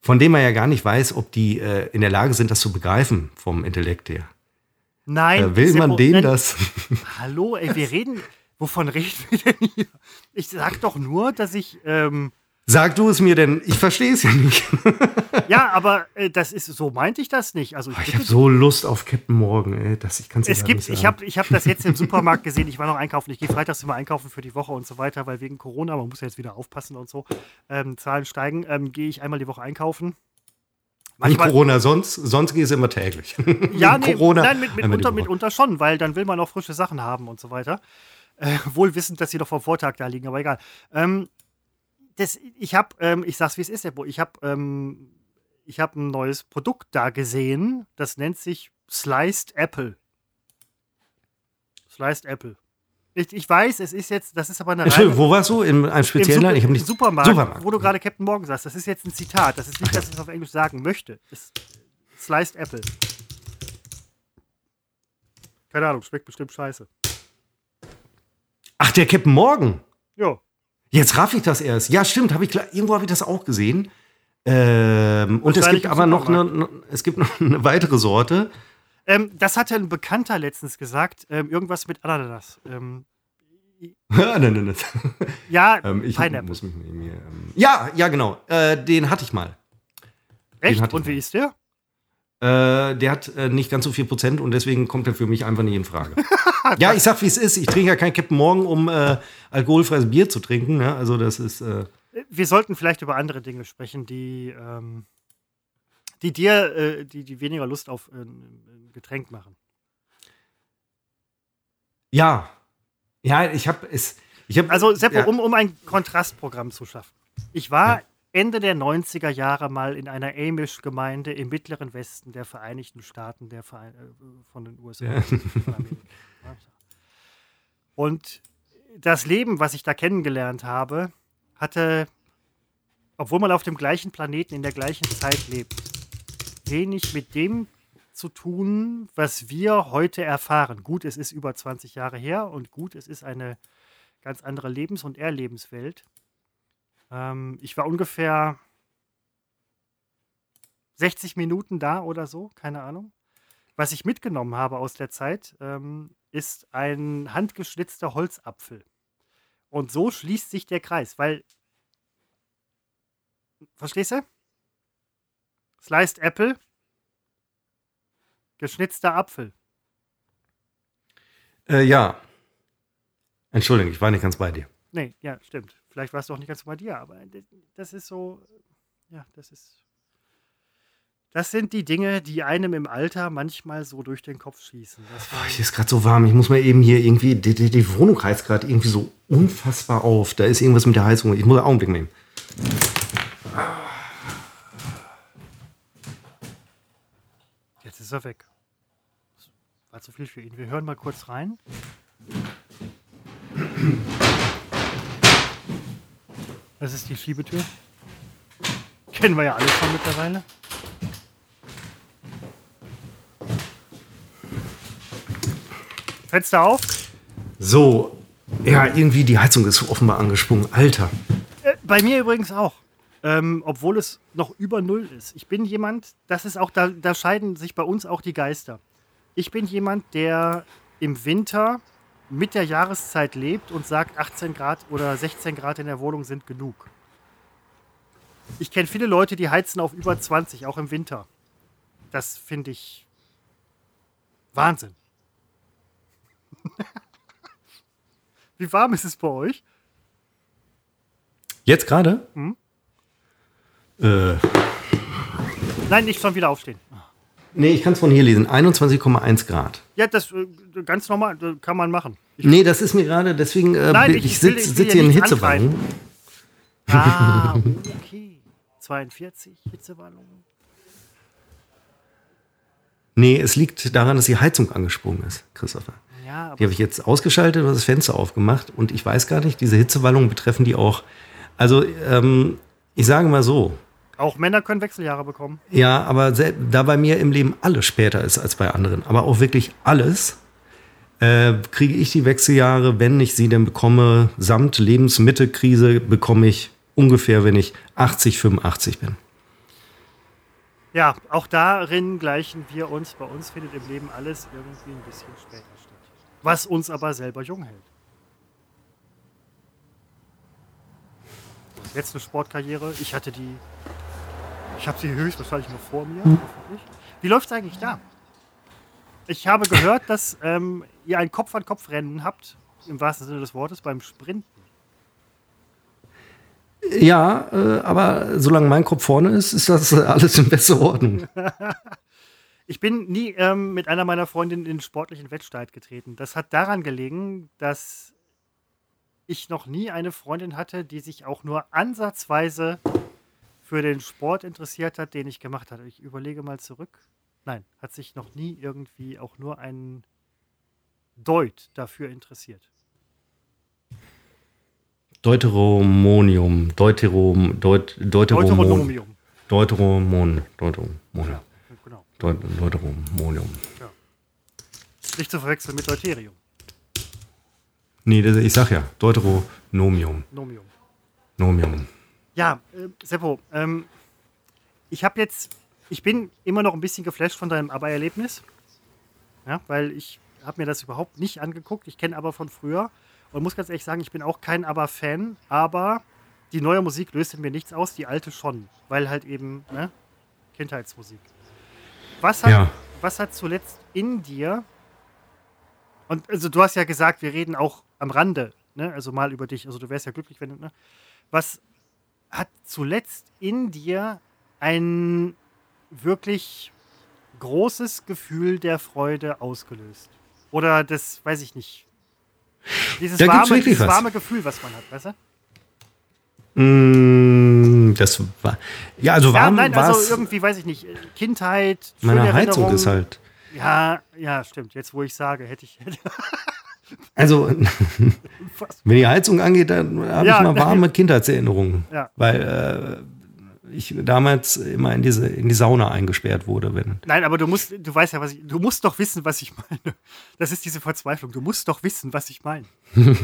von dem man ja gar nicht weiß, ob die äh, in der Lage sind, das zu begreifen vom Intellekt her. Nein. Äh, will man denen das? Hallo, ey, wir reden, wovon reden wir denn hier? Ich sag doch nur, dass ich, ähm, Sag du es mir denn, ich verstehe es ja nicht. ja, aber äh, das ist so meinte ich das nicht. Also ich, oh, ich habe so Lust auf Captain Morgan, ey, dass ich kann es gibt, nicht sagen. Ich habe ich hab das jetzt im Supermarkt gesehen. Ich war noch einkaufen. Ich gehe freitags immer einkaufen für die Woche und so weiter, weil wegen Corona, man muss ja jetzt wieder aufpassen und so. Ähm, Zahlen steigen. Ähm, gehe ich einmal die Woche einkaufen. Manchmal, Corona, sonst, sonst gehe ich immer täglich. Ja, nee, Corona, nein, mit, mitunter, mitunter schon, weil dann will man auch frische Sachen haben und so weiter. Äh, wohl wissend, dass sie doch vom Vortag da liegen, aber egal. Ähm, das, ich habe, ähm, ich sag's wie es ist, ich habe ähm, ich hab ein neues Produkt da gesehen, das nennt sich Sliced Apple. Sliced Apple. Ich, ich weiß, es ist jetzt, das ist aber eine Entschuldigung, wo warst du? In einem speziellen Land? Ich habe nicht Supermarkt, Supermarkt, wo du gerade Captain Morgan sagst. Das ist jetzt ein Zitat. Das ist nicht, dass ich es auf Englisch sagen möchte. Das Sliced Apple. Keine Ahnung, schmeckt bestimmt scheiße. Ach, der Captain Morgan? Ja. Jetzt raff ich das erst. Ja, stimmt, habe ich irgendwo habe ich das auch gesehen. Ähm, und es gibt aber noch eine, es gibt noch eine weitere Sorte. Ähm, das hatte ein Bekannter letztens gesagt. Ähm, irgendwas mit Ananas. Ähm, Ananas. ja, ähm, ich Pineapple. Muss mich mir, ähm, ja, ja, genau. Äh, den hatte ich mal. Echt? Und wie ist der? Äh, der hat äh, nicht ganz so viel Prozent und deswegen kommt er für mich einfach nicht in Frage. ja, ich sag, wie es ist. Ich trinke ja kein Captain Morgen, um äh, alkoholfreies Bier zu trinken. Ne? Also, das ist. Äh Wir sollten vielleicht über andere Dinge sprechen, die, ähm, die dir äh, die, die weniger Lust auf äh, ein Getränk machen. Ja. Ja, ich habe es. Ich hab, also, Seppo, ja. um, um ein Kontrastprogramm zu schaffen. Ich war. Ja Ende der 90er Jahre mal in einer Amish-Gemeinde im mittleren Westen der Vereinigten Staaten der Verein äh, von den USA. Ja. Und das Leben, was ich da kennengelernt habe, hatte, obwohl man auf dem gleichen Planeten in der gleichen Zeit lebt, wenig mit dem zu tun, was wir heute erfahren. Gut, es ist über 20 Jahre her und gut, es ist eine ganz andere Lebens- und Erlebenswelt. Ähm, ich war ungefähr 60 Minuten da oder so, keine Ahnung. Was ich mitgenommen habe aus der Zeit, ähm, ist ein handgeschnitzter Holzapfel. Und so schließt sich der Kreis, weil. Verstehst du? Sliced Apple, geschnitzter Apfel. Äh, ja. Entschuldigung, ich war nicht ganz bei dir. Nee, ja, stimmt. Vielleicht warst du auch nicht ganz bei dir, aber das ist so. Ja, das ist. Das sind die Dinge, die einem im Alter manchmal so durch den Kopf schießen. Oh, hier ist gerade so warm. Ich muss mal eben hier irgendwie. Die, die, die Wohnung heizt gerade irgendwie so unfassbar auf. Da ist irgendwas mit der Heizung. Ich muss einen Augenblick nehmen. Jetzt ist er weg. War zu viel für ihn. Wir hören mal kurz rein. Das ist die Schiebetür. Kennen wir ja alles schon mittlerweile. Fenster auf. So, ja, irgendwie die Heizung ist offenbar angesprungen. Alter. Äh, bei mir übrigens auch. Ähm, obwohl es noch über Null ist. Ich bin jemand, das ist auch, da, da scheiden sich bei uns auch die Geister. Ich bin jemand, der im Winter mit der Jahreszeit lebt und sagt, 18 Grad oder 16 Grad in der Wohnung sind genug. Ich kenne viele Leute, die heizen auf über 20, auch im Winter. Das finde ich Wahnsinn. Wie warm ist es bei euch? Jetzt gerade? Hm? Äh. Nein, nicht schon wieder aufstehen. Nee, ich kann es von hier lesen. 21,1 Grad. Ja, das äh, ganz normal, das kann man machen. Ich nee, das ist mir gerade, deswegen, äh, Nein, ich, ich sitze sitz hier in Hitzewallung. Ah, okay. 42 Hitzewallung. Nee, es liegt daran, dass die Heizung angesprungen ist, Christopher. Ja, die habe ich jetzt ausgeschaltet und das Fenster aufgemacht und ich weiß gar nicht, diese Hitzewallungen betreffen die auch. Also, ähm, ich sage mal so, auch Männer können Wechseljahre bekommen. Ja, aber da bei mir im Leben alles später ist als bei anderen, aber auch wirklich alles, äh, kriege ich die Wechseljahre, wenn ich sie denn bekomme, samt Lebensmittelkrise bekomme ich ungefähr, wenn ich 80, 85 bin. Ja, auch darin gleichen wir uns. Bei uns findet im Leben alles irgendwie ein bisschen später statt. Was uns aber selber jung hält. Jetzt eine Sportkarriere. Ich hatte die ich habe sie höchstwahrscheinlich noch vor mir. Wie läuft es eigentlich da? Ich habe gehört, dass ähm, ihr ein Kopf-an-Kopf-Rennen habt, im wahrsten Sinne des Wortes, beim Sprinten. Ja, äh, aber solange mein Kopf vorne ist, ist das alles in bester Ordnung. ich bin nie ähm, mit einer meiner Freundinnen in den sportlichen Wettstreit getreten. Das hat daran gelegen, dass ich noch nie eine Freundin hatte, die sich auch nur ansatzweise für den Sport interessiert hat, den ich gemacht habe. Ich überlege mal zurück. Nein, hat sich noch nie irgendwie auch nur ein Deut dafür interessiert. Deuteromonium, Deuterom, Deut, Deuteronomium. Deuteromon, Deuteromon. Ja, genau. Deut, Deuteromonium. Ja. Nicht zu verwechseln mit Deuterium. Nee, ich sag ja, Deuteronomium. Nomium. Nomium. Ja, äh, Seppo, ähm, ich habe jetzt, ich bin immer noch ein bisschen geflasht von deinem ABBA-Erlebnis. Ja, weil ich habe mir das überhaupt nicht angeguckt. Ich kenne aber von früher und muss ganz ehrlich sagen, ich bin auch kein ABBA-Fan, aber die neue Musik löst in mir nichts aus, die alte schon, weil halt eben ne, Kindheitsmusik. Was hat, ja. was hat zuletzt in dir und also du hast ja gesagt, wir reden auch am Rande, ne, also mal über dich. Also du wärst ja glücklich, wenn du, ne? Was hat zuletzt in dir ein wirklich großes Gefühl der Freude ausgelöst? Oder das, weiß ich nicht. Dieses, da warme, dieses warme Gefühl, was man hat, weißt du? Mm, das war. Ja, also warm ja, nein, also irgendwie, weiß ich nicht, Kindheit. Meine Heizung ist halt. Ja, ja, stimmt. Jetzt, wo ich sage, hätte ich. Also, wenn die Heizung angeht, dann habe ja, ich mal warme Kindheitserinnerungen. Ja. Weil äh, ich damals immer in diese in die Sauna eingesperrt wurde. Wenn Nein, aber du musst, du weißt ja, was ich, du musst doch wissen, was ich meine. Das ist diese Verzweiflung. Du musst doch wissen, was ich meine.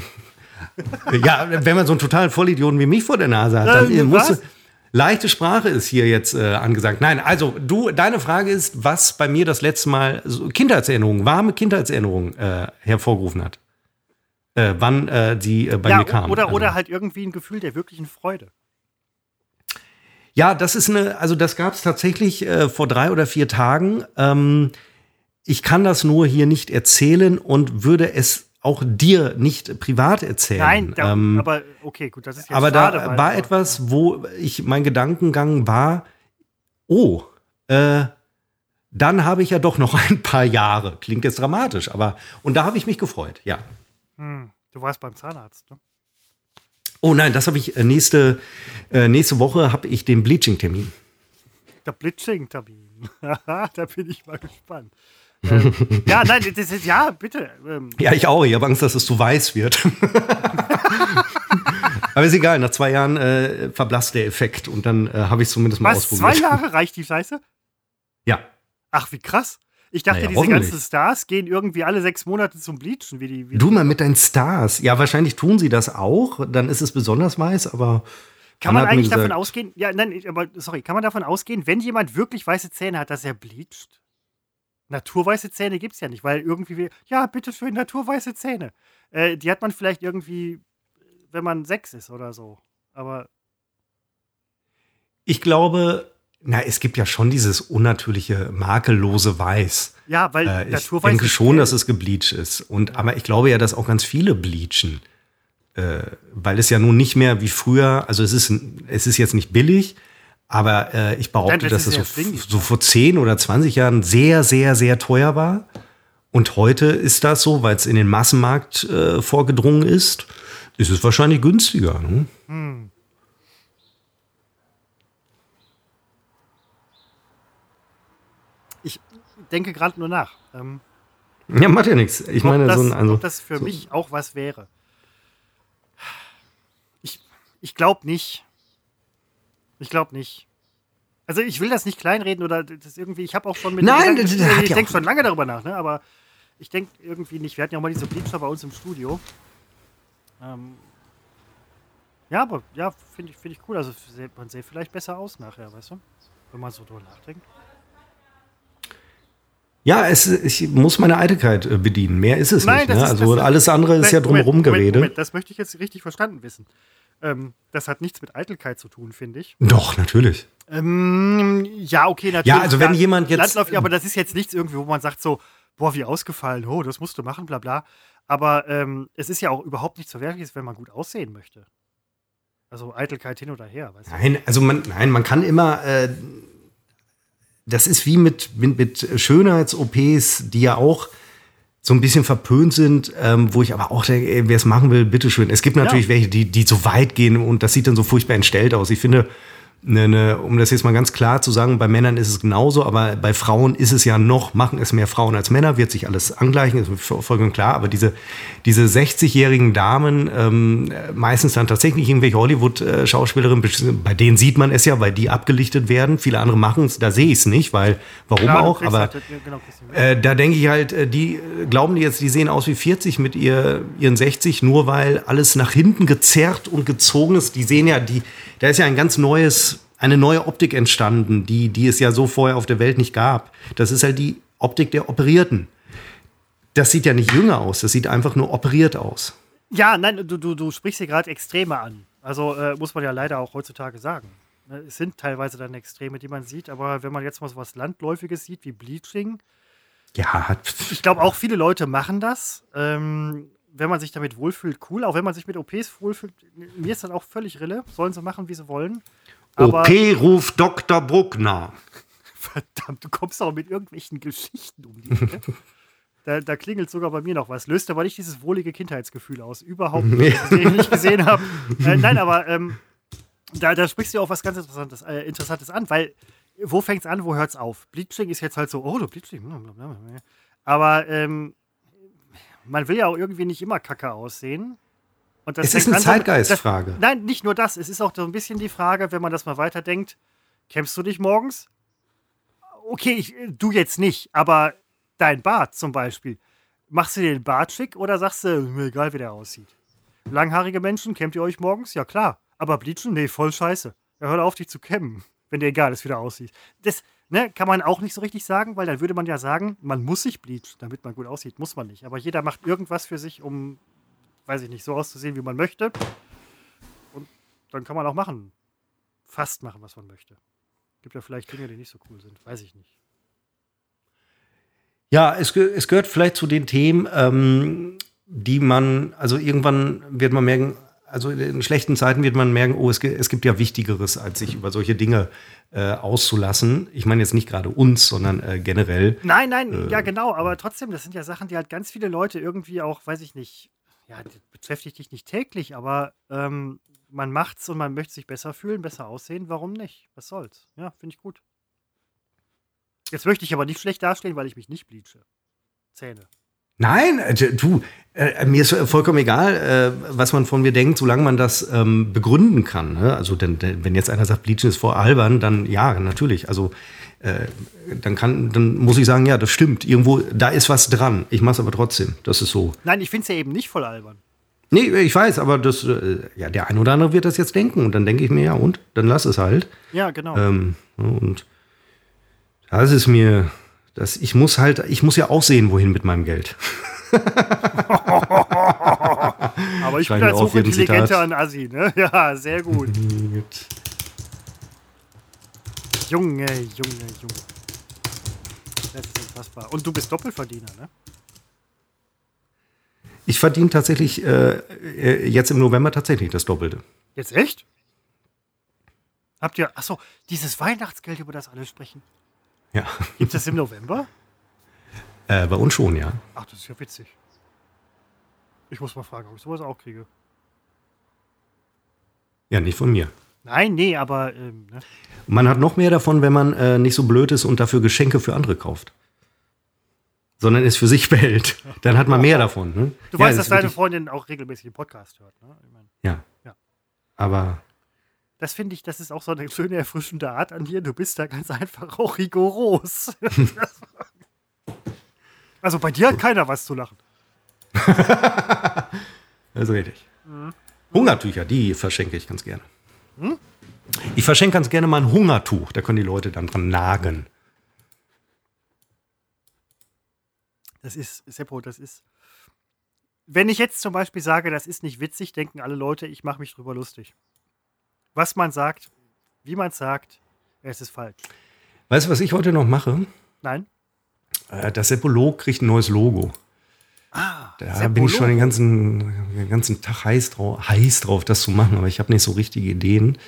ja, wenn man so einen totalen Vollidioten wie mich vor der Nase hat, dann äh, musst du. Leichte Sprache ist hier jetzt äh, angesagt. Nein, also du, deine Frage ist, was bei mir das letzte Mal so Kindheitserinnerungen, warme Kindheitserinnerungen äh, hervorgerufen hat. Äh, wann äh, die äh, bei ja, mir kam. Oder, also. oder halt irgendwie ein Gefühl der wirklichen Freude. Ja, das ist eine, also das gab es tatsächlich äh, vor drei oder vier Tagen. Ähm, ich kann das nur hier nicht erzählen und würde es auch dir nicht privat erzählen. Nein, da, ähm, aber okay, gut, das ist jetzt aber schade, da war etwas, wo ich mein Gedankengang war, oh, äh, dann habe ich ja doch noch ein paar Jahre. Klingt jetzt dramatisch, aber und da habe ich mich gefreut, ja. Hm, du warst beim Zahnarzt, ne? Oh nein, das habe ich äh, nächste, äh, nächste Woche habe ich den Bleaching-Termin. Der Blitzing-Termin. da bin ich mal gespannt. Ähm, ja, nein, das ist, ja, bitte. Ähm, Ja, ich auch. Ich habe Angst, dass es zu weiß wird. Aber ist egal, nach zwei Jahren äh, verblasst der Effekt und dann äh, habe ich es zumindest mal was, zwei ausprobiert. Jahre reicht die Scheiße? Ja. Ach, wie krass. Ich dachte, Naja, diese ganzen Stars gehen irgendwie alle sechs Monate zum Bleachen. Wie die, wie Du mal mit deinen Stars. Ja, wahrscheinlich tun sie das auch. Dann ist es besonders weiß, aber. Kann man eigentlich davon ausgehen, ja, nein, aber sorry, kann man davon ausgehen, wenn jemand wirklich weiße Zähne hat, dass er bleacht? Naturweiße Zähne gibt es ja nicht, weil irgendwie, ja, bitteschön, naturweiße Zähne. Äh, die hat man vielleicht irgendwie, wenn man sechs ist oder so. Aber Ich glaube, na, es gibt ja schon dieses unnatürliche, makellose Weiß. ja, weil Äh, ich denke schon, dass es gebleached ist. Und, aber ich glaube ja, dass auch ganz viele bleachen. Äh, weil es ja nun nicht mehr wie früher, also es ist, es ist jetzt nicht billig, aber äh, ich behaupte, dass es so, so vor 10 oder 20 Jahren sehr, sehr, sehr teuer war. Und heute ist das so, weil es in den Massenmarkt äh, vorgedrungen ist, ist es wahrscheinlich günstiger. Ne? Ich denke gerade nur nach. Ähm, Ja, macht ja nichts. Ich ob, meine, das, so ein, also, ob das für mich auch was wäre. Ich, ich glaube nicht. Ich glaube nicht. Also ich will das nicht kleinreden oder das irgendwie, ich habe auch schon mit Nein, Gedanken- das- das ich ja denke schon lange darüber nach, ne? aber ich denke irgendwie nicht. Wir hatten ja auch mal diese Bleacher bei uns im Studio. Ähm, ja, aber ja, finde ich, find ich cool. Also man sähe vielleicht besser aus nachher, weißt du? Wenn man so drüber nachdenkt. Ja, es, ich muss meine Eitelkeit äh, bedienen. Mehr ist es Nein, nicht. Ne? ist- Also alles andere ist ja Moment, drumherum Moment, Gerede. Moment, das möchte ich jetzt richtig verstanden wissen. Ähm, das hat nichts mit Eitelkeit zu tun, finde ich. Doch, natürlich. Ähm, ja, okay, natürlich. Ja, also wenn Ja, jemand jetzt- Landläufig, aber das ist jetzt nichts irgendwie, wo man sagt so, boah, wie ausgefallen, oh, das musst du machen, bla bla. Aber ähm, es ist ja auch überhaupt nichts Verwerfliches, wenn man gut aussehen möchte. Also Eitelkeit hin oder her, weißt du? Nein, also man, nein, man kann immer, äh, das ist wie mit, mit, mit Schönheits-OPs, die ja auch so ein bisschen verpönt sind, ähm, wo ich aber auch denke, wer es machen will, bitteschön. Es gibt natürlich Ja. welche, die, die so weit gehen und das sieht dann so furchtbar entstellt aus. Ich finde, ne, ne, um das jetzt mal ganz klar zu sagen, bei Männern ist es genauso, aber bei Frauen ist es ja noch, machen es mehr Frauen als Männer, wird sich alles angleichen, ist vollkommen klar. Aber diese, diese 60-jährigen Damen, ähm, meistens dann tatsächlich irgendwelche Hollywood-Schauspielerinnen, bei denen sieht man es ja, weil die abgelichtet werden. Viele andere machen es, da sehe ich es nicht, weil, warum Klar, auch, aber halt, genau, äh, da denke ich halt, äh, die glauben die jetzt, die sehen aus wie 40 mit ihr, ihren 60, nur weil alles nach hinten gezerrt und gezogen ist. Die sehen ja, die, da ist ja ein ganz neues, eine neue Optik entstanden, die, die es ja so vorher auf der Welt nicht gab. Das ist halt die Optik der Operierten. Das sieht ja nicht jünger aus, das sieht einfach nur operiert aus. Ja, nein, du, du, du sprichst hier gerade Extreme an. Also äh, muss man ja leider auch heutzutage sagen. Ne, Es sind teilweise dann Extreme, die man sieht, aber wenn man jetzt mal so was Landläufiges sieht wie Bleaching, Ja, ich glaube auch viele Leute machen das. Ähm, wenn man sich damit wohlfühlt, cool. Auch wenn man sich mit OPs wohlfühlt, mir ist das auch völlig Rille. Sollen sie machen, wie sie wollen. Aber okay, ruft Dr. Bruckner. verdammt, du kommst auch mit irgendwelchen Geschichten um die Ecke. Da, da klingelt sogar bei mir noch was. Löst aber nicht dieses wohlige Kindheitsgefühl aus. Überhaupt nicht, das ich nicht gesehen habe. Äh, nein, aber ähm, da, da sprichst du auch was ganz Interessantes, äh, Interessantes an, weil wo fängt es an, wo hört es auf? Bleaching ist jetzt halt so, oh, du Bleaching. Aber ähm, man will ja auch irgendwie nicht immer kacke aussehen. Es ist eine Zeitgeistfrage. Nein, nicht nur das. Es ist auch so ein bisschen die Frage, wenn man das mal weiterdenkt, kämpfst du dich morgens? Okay, ich, du jetzt nicht, aber dein Bart zum Beispiel. Machst du dir den Bart schick oder sagst du, mir egal wie der aussieht? Langhaarige Menschen, kämmt ihr euch morgens? Ja klar. Aber bleachen? Nee, voll scheiße. Ja, hör auf, dich zu kämmen, wenn dir egal ist, wie du aussiehst. Das ne, kann man auch nicht so richtig sagen, weil dann würde man ja sagen, man muss sich bleachen, damit man gut aussieht. Muss man nicht. Aber jeder macht irgendwas für sich, um, weiß ich nicht, so auszusehen, wie man möchte. Und dann kann man auch machen. Fast machen, was man möchte. Gibt ja vielleicht Dinge, die nicht so cool sind. Weiß ich nicht. Ja, es, es gehört vielleicht zu den Themen, ähm, die man, also irgendwann wird man merken, also in schlechten Zeiten wird man merken, oh, es, es gibt ja Wichtigeres, als sich über solche Dinge äh, auszulassen. Ich meine jetzt nicht gerade uns, sondern äh, generell. Nein, nein, ja genau, aber trotzdem, das sind ja Sachen, die halt ganz viele Leute irgendwie auch, weiß ich nicht, ja, das beschäftigt dich nicht täglich, aber ähm, man macht's und man möchte sich besser fühlen, besser aussehen, warum nicht? Was soll's? Ja, finde ich gut. Jetzt möchte ich aber nicht schlecht dastehen, weil ich mich nicht bleache. Zähne. Nein, äh, du, äh, mir ist vollkommen egal, äh, was man von mir denkt, solange man das ähm, begründen kann. Ne? Also, denn, denn, wenn jetzt einer sagt, Bleachen ist vor albern, dann ja, natürlich. Also, äh, dann kann, dann muss ich sagen, ja, das stimmt. Irgendwo, da ist was dran. Ich mache es aber trotzdem. Das ist so. Nein, ich finde es ja eben nicht voll albern. Nee, ich weiß, aber das, äh, ja, der ein oder andere wird das jetzt denken. Und dann denke ich mir, ja, und? Dann lass es halt. Ja, genau. Ähm, und das ist mir, das, ich muss halt, ich muss ja auch sehen, wohin mit meinem Geld. aber ich bin schreibe halt hochintelligenter Zitat. an Assi, ne? Ja, sehr gut. Junge, Junge, Junge. Das ist unfassbar. Und du bist Doppelverdiener, ne? Ich verdiene tatsächlich äh, äh, jetzt im November tatsächlich das Doppelte. Jetzt echt? Habt ihr, achso, dieses Weihnachtsgeld, über das alle sprechen, Ja, gibt es im November? äh, bei uns schon, ja. Ach, das ist ja witzig. Ich muss mal fragen, ob ich sowas auch kriege. Ja, nicht von mir. Nein, nee, aber ähm, ne? Man hat noch mehr davon, wenn man äh, nicht so blöd ist und dafür Geschenke für andere kauft. Sondern es für sich behält. Dann hat man mehr davon. Ne? du ja, weißt, das dass deine Freundin auch regelmäßig den Podcast hört. Ne? Ich mein, Ja. Ja. Aber das finde ich, das ist auch so eine schöne, erfrischende Art an dir. Du bist da ganz einfach auch rigoros. also bei dir hat keiner was zu lachen. Also richtig. Hungertücher, die verschenke ich ganz gerne. Ich verschenke ganz gerne mal ein Hungertuch. Da können die Leute dann dran nagen. Das ist, Seppo, das ist. Wenn ich jetzt zum Beispiel sage, das ist nicht witzig, denken alle Leute, ich mache mich drüber lustig. Was man sagt, wie man es sagt, es ist falsch. Weißt du, was ich heute noch mache? Nein? Äh, Das Seppolog kriegt ein neues Logo. Ah, Da bin ich schon den ganzen, den ganzen Tag heiß drauf, heiß drauf, das zu machen, aber ich habe nicht so richtige Ideen.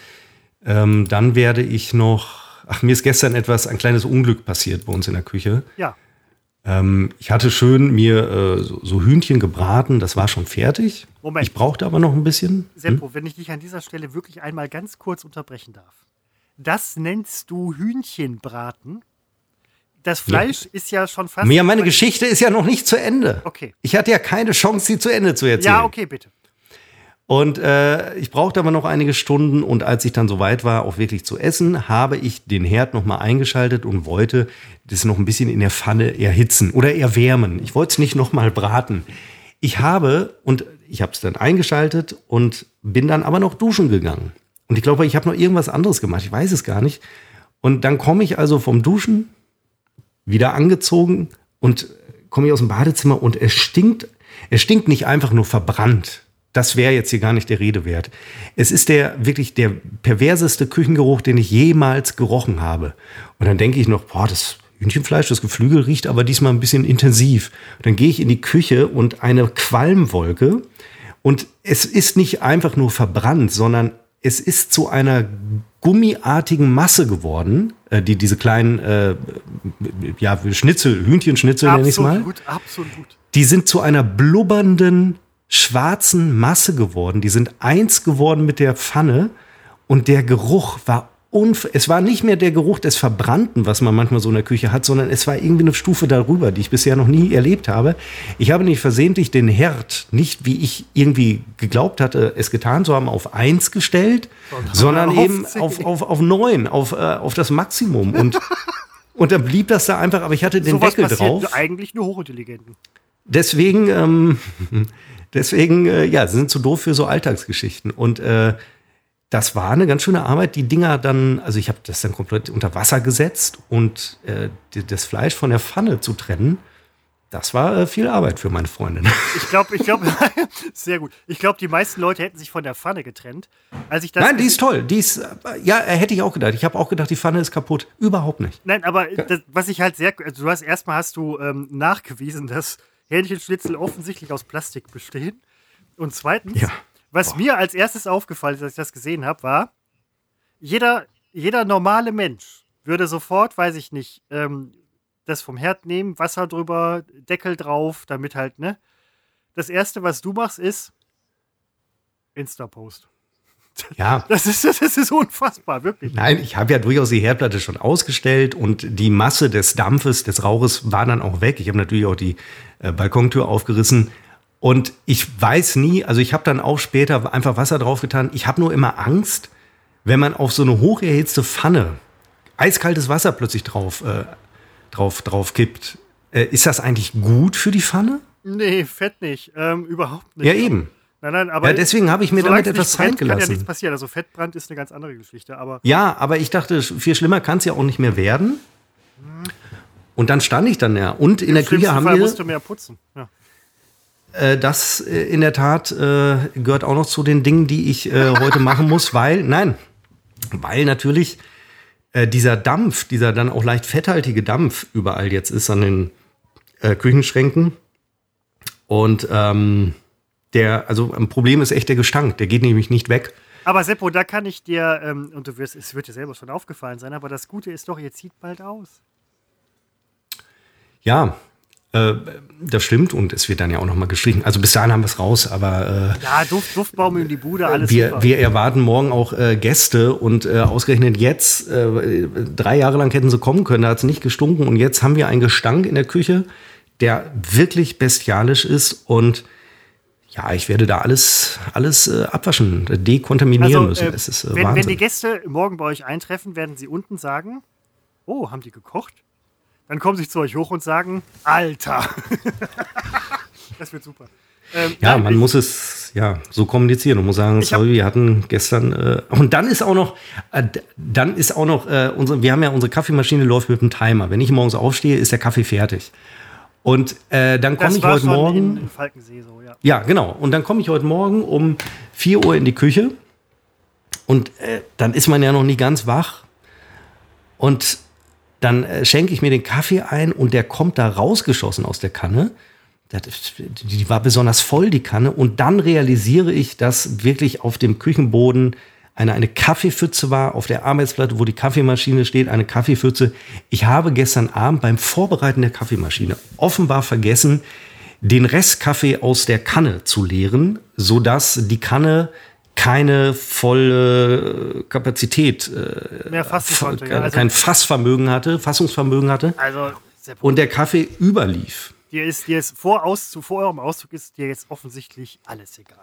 Ähm, dann werde ich noch, ach, mir ist gestern etwas, ein kleines Unglück passiert bei uns in der Küche. Ja, Ähm, ich hatte schön mir äh, so, so Hühnchen gebraten, das war schon fertig. Moment. Ich brauchte aber noch ein bisschen. Seppo, wenn ich dich an dieser Stelle wirklich einmal ganz kurz unterbrechen darf. Das nennst du Hühnchenbraten? Das Fleisch ist ja schon fast. Ja, meine Geschichte ist ja noch nicht zu Ende. Okay. Ich hatte ja keine Chance, sie zu Ende zu erzählen. Ja, okay, bitte. Und äh, ich brauchte aber noch einige Stunden und als ich dann soweit war, auch wirklich zu essen, habe ich den Herd nochmal eingeschaltet und wollte das noch ein bisschen in der Pfanne erhitzen oder erwärmen. Ich wollte es nicht nochmal braten. Ich habe, und ich habe es dann eingeschaltet und bin dann aber noch duschen gegangen. Und ich glaube, ich habe noch irgendwas anderes gemacht. Ich weiß es gar nicht. Und dann komme ich also vom Duschen, wieder angezogen und komme ich aus dem Badezimmer und es stinkt, es stinkt nicht einfach nur verbrannt. Das wäre jetzt hier gar nicht der Rede wert. Es ist der wirklich der perverseste Küchengeruch, den ich jemals gerochen habe. Und dann denke ich noch, boah, das Hühnchenfleisch, das Geflügel riecht aber diesmal ein bisschen intensiv. Und dann gehe ich in die Küche und eine Qualmwolke. Und es ist nicht einfach nur verbrannt, sondern es ist zu einer gummiartigen Masse geworden, äh, die diese kleinen äh, ja, Schnitzel, Hühnchenschnitzel nenne ich es mal. Absolut, absolut. Die sind zu einer blubbernden, schwarzen Masse geworden. Die sind eins geworden mit der Pfanne und der Geruch war unf es war nicht mehr der Geruch des Verbrannten, was man manchmal so in der Küche hat, sondern es war irgendwie eine Stufe darüber, die ich bisher noch nie erlebt habe. Ich habe nicht versehentlich den Herd, nicht wie ich irgendwie geglaubt hatte, es getan zu haben, auf eins gestellt, sondern auf eben auf, auf, auf neun, auf, äh, auf das Maximum. Und, und dann blieb das da einfach, aber ich hatte den Sowas Deckel drauf. eigentlich nur Hochintelligenten. Deswegen, ähm, deswegen, äh, ja, sie sind zu doof für so Alltagsgeschichten. Und äh, das war eine ganz schöne Arbeit. Die Dinger dann, also ich habe das dann komplett unter Wasser gesetzt und äh, das Fleisch von der Pfanne zu trennen, das war äh, viel Arbeit für meine Freundin. Ich glaube, ich glaube, sehr gut. Ich glaube, die meisten Leute hätten sich von der Pfanne getrennt. Als ich das Nein, die ist toll. Die ist, ja, hätte ich auch gedacht. Ich habe auch gedacht, die Pfanne ist kaputt. Überhaupt nicht. Nein, aber das, was ich halt sehr, also du hast erstmal hast du ähm, nachgewiesen, dass Hähnchenschnitzel offensichtlich aus Plastik bestehen. Und zweitens, Ja. was Boah. mir als erstes aufgefallen ist, als ich das gesehen habe, war, jeder, jeder normale Mensch würde sofort, weiß ich nicht, ähm, das vom Herd nehmen, Wasser drüber, Deckel drauf, damit halt, ne? Das erste, was du machst, ist Insta-Post. Ja, Das ist, das ist unfassbar, wirklich. Nein, ich habe ja durchaus die Herdplatte schon ausgestellt und die Masse des Dampfes, des Rauches war dann auch weg. Ich habe natürlich auch die äh, Balkontür aufgerissen und ich weiß nie, also ich habe dann auch später einfach Wasser draufgetan. Ich habe nur immer Angst, wenn man auf so eine hocherhitzte Pfanne eiskaltes Wasser plötzlich drauf, äh, drauf, drauf kippt. Äh, ist das eigentlich gut für die Pfanne? Nee, fett nicht. Ähm, überhaupt nicht. Ja, eben. Nein, nein, aber. Ja, deswegen habe ich mir damit etwas Zeit brennt, Kann ja nichts gelassen. passieren. Also Fettbrand ist eine ganz andere Geschichte, aber. Ja, aber ich dachte, viel schlimmer kann es ja auch nicht mehr werden. Und dann stand ich dann ja. Und in der Im schlimmsten Küche haben Fall wir, musst du mehr putzen. Ja. äh, das äh, in der Tat äh, gehört auch noch zu den Dingen, die ich äh, heute machen muss, weil, nein, weil natürlich dieser Dampf, dieser dann auch leicht fetthaltige Dampf überall jetzt ist an den Küchenschränken. Und ähm, der, also ein Problem ist echt der Gestank, der geht nämlich nicht weg. Aber Seppo, da kann ich dir, ähm, und du wirst, es wird dir selber schon aufgefallen sein, aber das Gute ist doch, ihr zieht bald aus. Ja, äh, das stimmt und es wird dann ja auch noch mal gestrichen. Also bis dahin haben wir es raus, aber Ja, Duft, Duftbaum in die Bude, äh, alles wir, super. wir erwarten morgen auch äh, Gäste und äh, ausgerechnet jetzt, äh, drei Jahre lang hätten sie kommen können, da hat es nicht gestunken und jetzt haben wir einen Gestank in der Küche, der wirklich bestialisch ist und ja, ich werde da alles, alles äh, abwaschen, dekontaminieren müssen. äh, es ist äh, wenn, wenn die Gäste morgen bei euch eintreffen, werden sie unten sagen, oh, haben die gekocht? Dann kommen sie zu euch hoch und sagen, Alter. das wird super. Ähm, Ja, man muss es ja so kommunizieren und muss sagen, sorry, wir hatten gestern äh, und dann ist auch noch, äh, dann ist auch noch äh, unsere, wir haben ja unsere Kaffeemaschine läuft mit einem Timer. Wenn ich morgens aufstehe, ist der Kaffee fertig. Und äh, dann komme ich heute Morgen. In, in Falkensee so, ja. Ja, genau. Und dann komme ich heute Morgen um 4 Uhr in die Küche und äh, dann ist man ja noch nie ganz wach. Und dann äh, schenke ich mir den Kaffee ein und der kommt da rausgeschossen aus der Kanne. Das, die war besonders voll, die Kanne. Und dann realisiere ich, dass wirklich auf dem Küchenboden eine, eine Kaffeepfütze war, auf der Arbeitsplatte, wo die Kaffeemaschine steht, eine Kaffeepfütze. Ich habe gestern Abend beim Vorbereiten der Kaffeemaschine offenbar vergessen, den Restkaffee aus der Kanne zu leeren, sodass die Kanne keine volle Kapazität, äh, Mehr konnte. Ja. Also, kein Fassvermögen hatte, Fassungsvermögen hatte also und der Kaffee überlief. dir ist, dir ist vor, Auszug, vor eurem Auszug ist dir jetzt offensichtlich alles egal.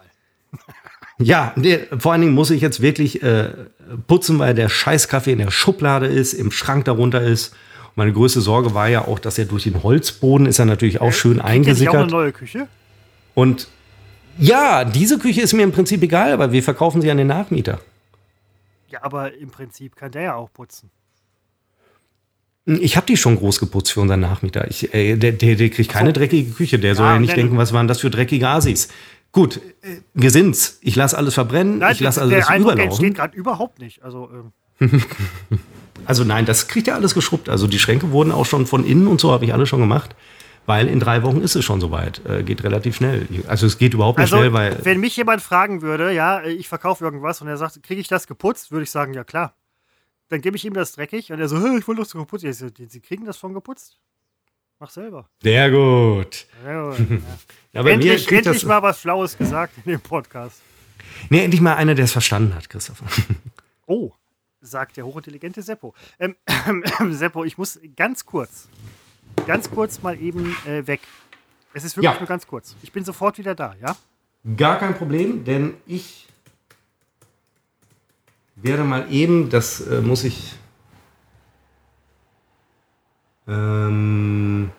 Ja, vor allen Dingen muss ich jetzt wirklich äh, putzen, weil der Scheißkaffee in der Schublade ist, im Schrank darunter ist. Meine größte Sorge war ja auch, dass er durch den Holzboden ist er natürlich auch schön Kriegt ihr nicht auch eine eingesickert. neue Küche? Und ja, diese Küche ist mir im Prinzip egal, aber wir verkaufen sie an den Nachmieter. Ja, aber im Prinzip kann der ja auch putzen. Ich habe die schon groß geputzt für unseren Nachmieter. Ich, äh, der, der, der kriegt keine dreckige Küche. Der soll Ja, ja nicht nein. denken, was waren das für dreckige Asis. Gut, äh, wir sind's. Ich lasse alles verbrennen, ich lasse alles der Eindruck überlaufen. entsteht gerade überhaupt nicht. Also, ähm, Also nein, das kriegt ja alles geschrubbt. Also die Schränke wurden auch schon von innen und so habe ich alles schon gemacht. Weil in drei Wochen ist es schon soweit. Äh, geht relativ schnell. Also es geht überhaupt nicht also schnell, weil wenn mich jemand fragen würde, ja, ich verkaufe irgendwas und er sagt, kriege ich das geputzt, würde ich sagen, ja klar. Dann gebe ich ihm das dreckig und er so, "Hä, ich wollte das geputzt. Ich so, Sie kriegen das schon geputzt? Mach selber. sehr gut. Ja, ja. Ja, mir endlich endlich mal was Schlaues gesagt in dem Podcast. nee, endlich mal einer, der es verstanden hat, Christopher. Oh, sagt der hochintelligente Seppo. Ähm, Seppo, ich muss ganz kurz, ganz kurz mal eben äh, weg. Es ist wirklich Ja. nur ganz kurz. Ich bin sofort wieder da, ja? Gar kein Problem, denn ich werde mal eben, das äh, muss ich. Ähm,